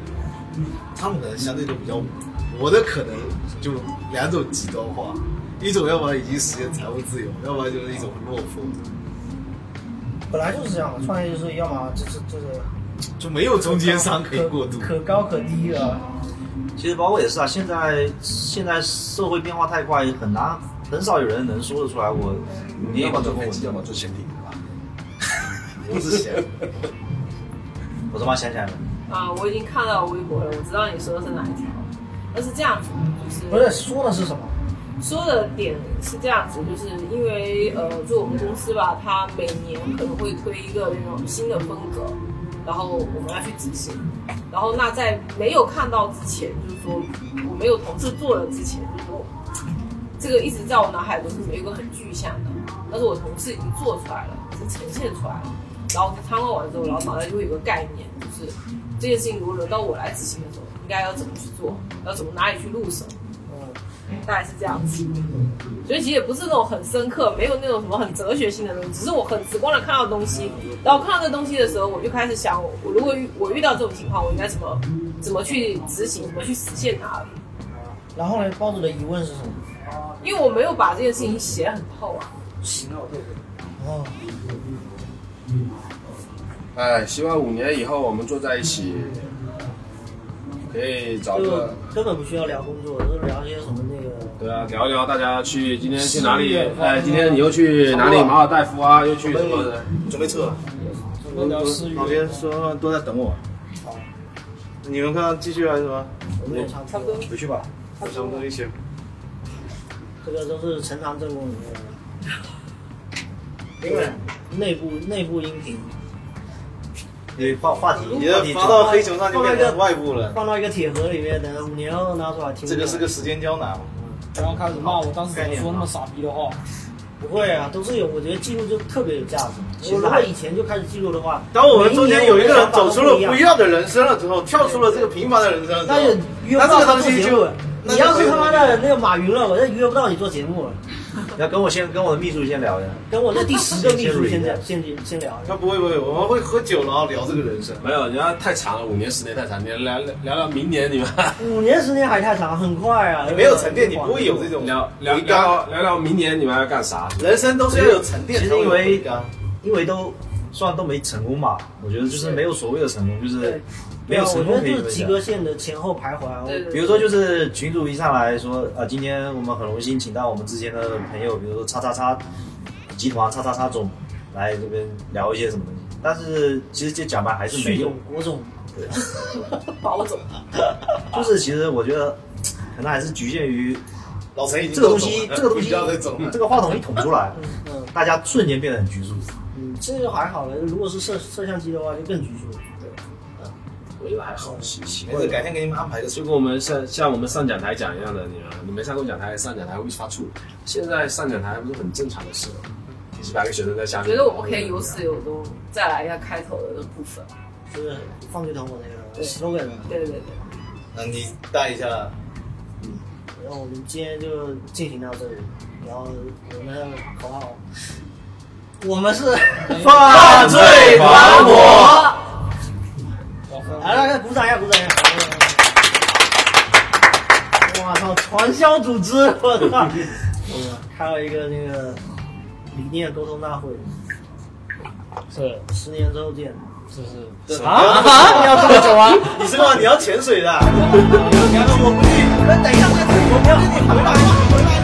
他们可能相对都比较，我的可能就两种极端化，一种要不然已经实现财务自由，要不然就是一种落魄，本来就是这样的，创业就是要么就是就是就没有中间商可以过渡。可高可低的。其实包括也是啊，现在现在社会变化太快，很难很少有人能说得出来我五年要么做飞机，要么做潜艇，对吧？我只想，我他妈想起来了，啊，我已经看到微博了，我知道你说的是哪一条。那是这样子，就是不是说的是什么？说的点是这样子，就是因为呃，就我们公司吧，它每年可能会推一个那种新的风格，然后我们要去执行。然后那在没有看到之前，就是说我没有同事做了之前，就是说这个一直在我脑海中是没有一个很具象的，但是我同事已经做出来了，已经呈现出来了。然后他参观完之后，然后脑袋就会有个概念，就是这件事情如果轮到我来执行的时候，应该要怎么去做，要怎么哪里去入手。大概是这样子，所以其实也不是那种很深刻，没有那种什么很哲学性的东西，只是我很直观的看到东西，然后看到这东西的时候，我就开始想，我如果遇我遇到这种情况，我应该怎么怎么去执行，怎么去实现它。然后呢，包子的疑问是什么？因为我没有把这件事情写很透啊。哦，哎，希望五年以后我们坐在一起，可以找个根本不需要聊工作，就聊一些什么那个。对啊，聊一聊大家去今天去哪里哎，今天你又去哪里？马尔代夫啊，又去什么的？准备撤了。都聊私语老边说都在等我。你们看继续还是什么？我们也差不多。回去吧，差不多一起。这个都是陈塘正宫里面的。对，内部内部音频你话话题，你的发到黑球上就变成外部了。放到一个铁盒里面，等五年后拿出来听。这个是个时间胶囊。然后开始骂我当时怎么说那么傻逼的话。不会啊，都是有，我觉得记录就特别有价值。我如果以前就开始记录的话，当我们中间有一个人走出了不一样，的人生了之后，跳出了这个平凡的人生那就约不到他做节目。你要是他妈的那个马云了，我就约不到你做节目了。要跟我先跟我的秘书先聊一下。跟我的第十个秘书先聊，先先聊一下。他不会不会，我们会喝酒然后聊这个人生。没有，人家太长了，五年十年太长，你聊聊聊聊明年你们 五年十年还太长，很快啊。你没有沉淀，你不会有这种聊聊。聊聊聊明年你们要干啥？人生都是要有沉淀其实因为。因为都算都没成功嘛，我觉得就是没有所谓的成功，就是对没有我成功可以觉得就是及。格线的前后徘徊啊。对对比如说，就是群主一上来说，呃，今天我们很荣幸请到我们之前的朋友，比如说叉叉叉集团叉叉叉总来这边聊一些什么东西，但是其实这讲白还是没用郭总、国总，保总，就是其实我觉得可能还是局限于老陈已经这个东西，这个东西这个话筒一捅出来，嗯大家瞬间变得很拘束。嗯，这就还好了。如果是摄摄像机的话，就更拘束。我觉得还好，习习惯没事，改天给你们安排个就跟我们像像我们上讲台讲一样的，你们你没上过讲台，上讲台会发怵。现在上讲台不是很正常的事了，几百个学生在下面。我觉得我们可以有始有终，再来一下开头的部分。就是放对头我那个 slogan。对对对，那你带一下，嗯然后我们今天就进行到这里，然后我们的口号，我们是犯罪团伙。来来来，鼓掌一下，鼓掌一下！我操，传销组织，我操！开了一个那个理念沟通大会，是十年之后见。是是。啊你要这么 久啊？你是干嘛？你要潜水的？你要我不去。那等一下，我不要你回来，回来。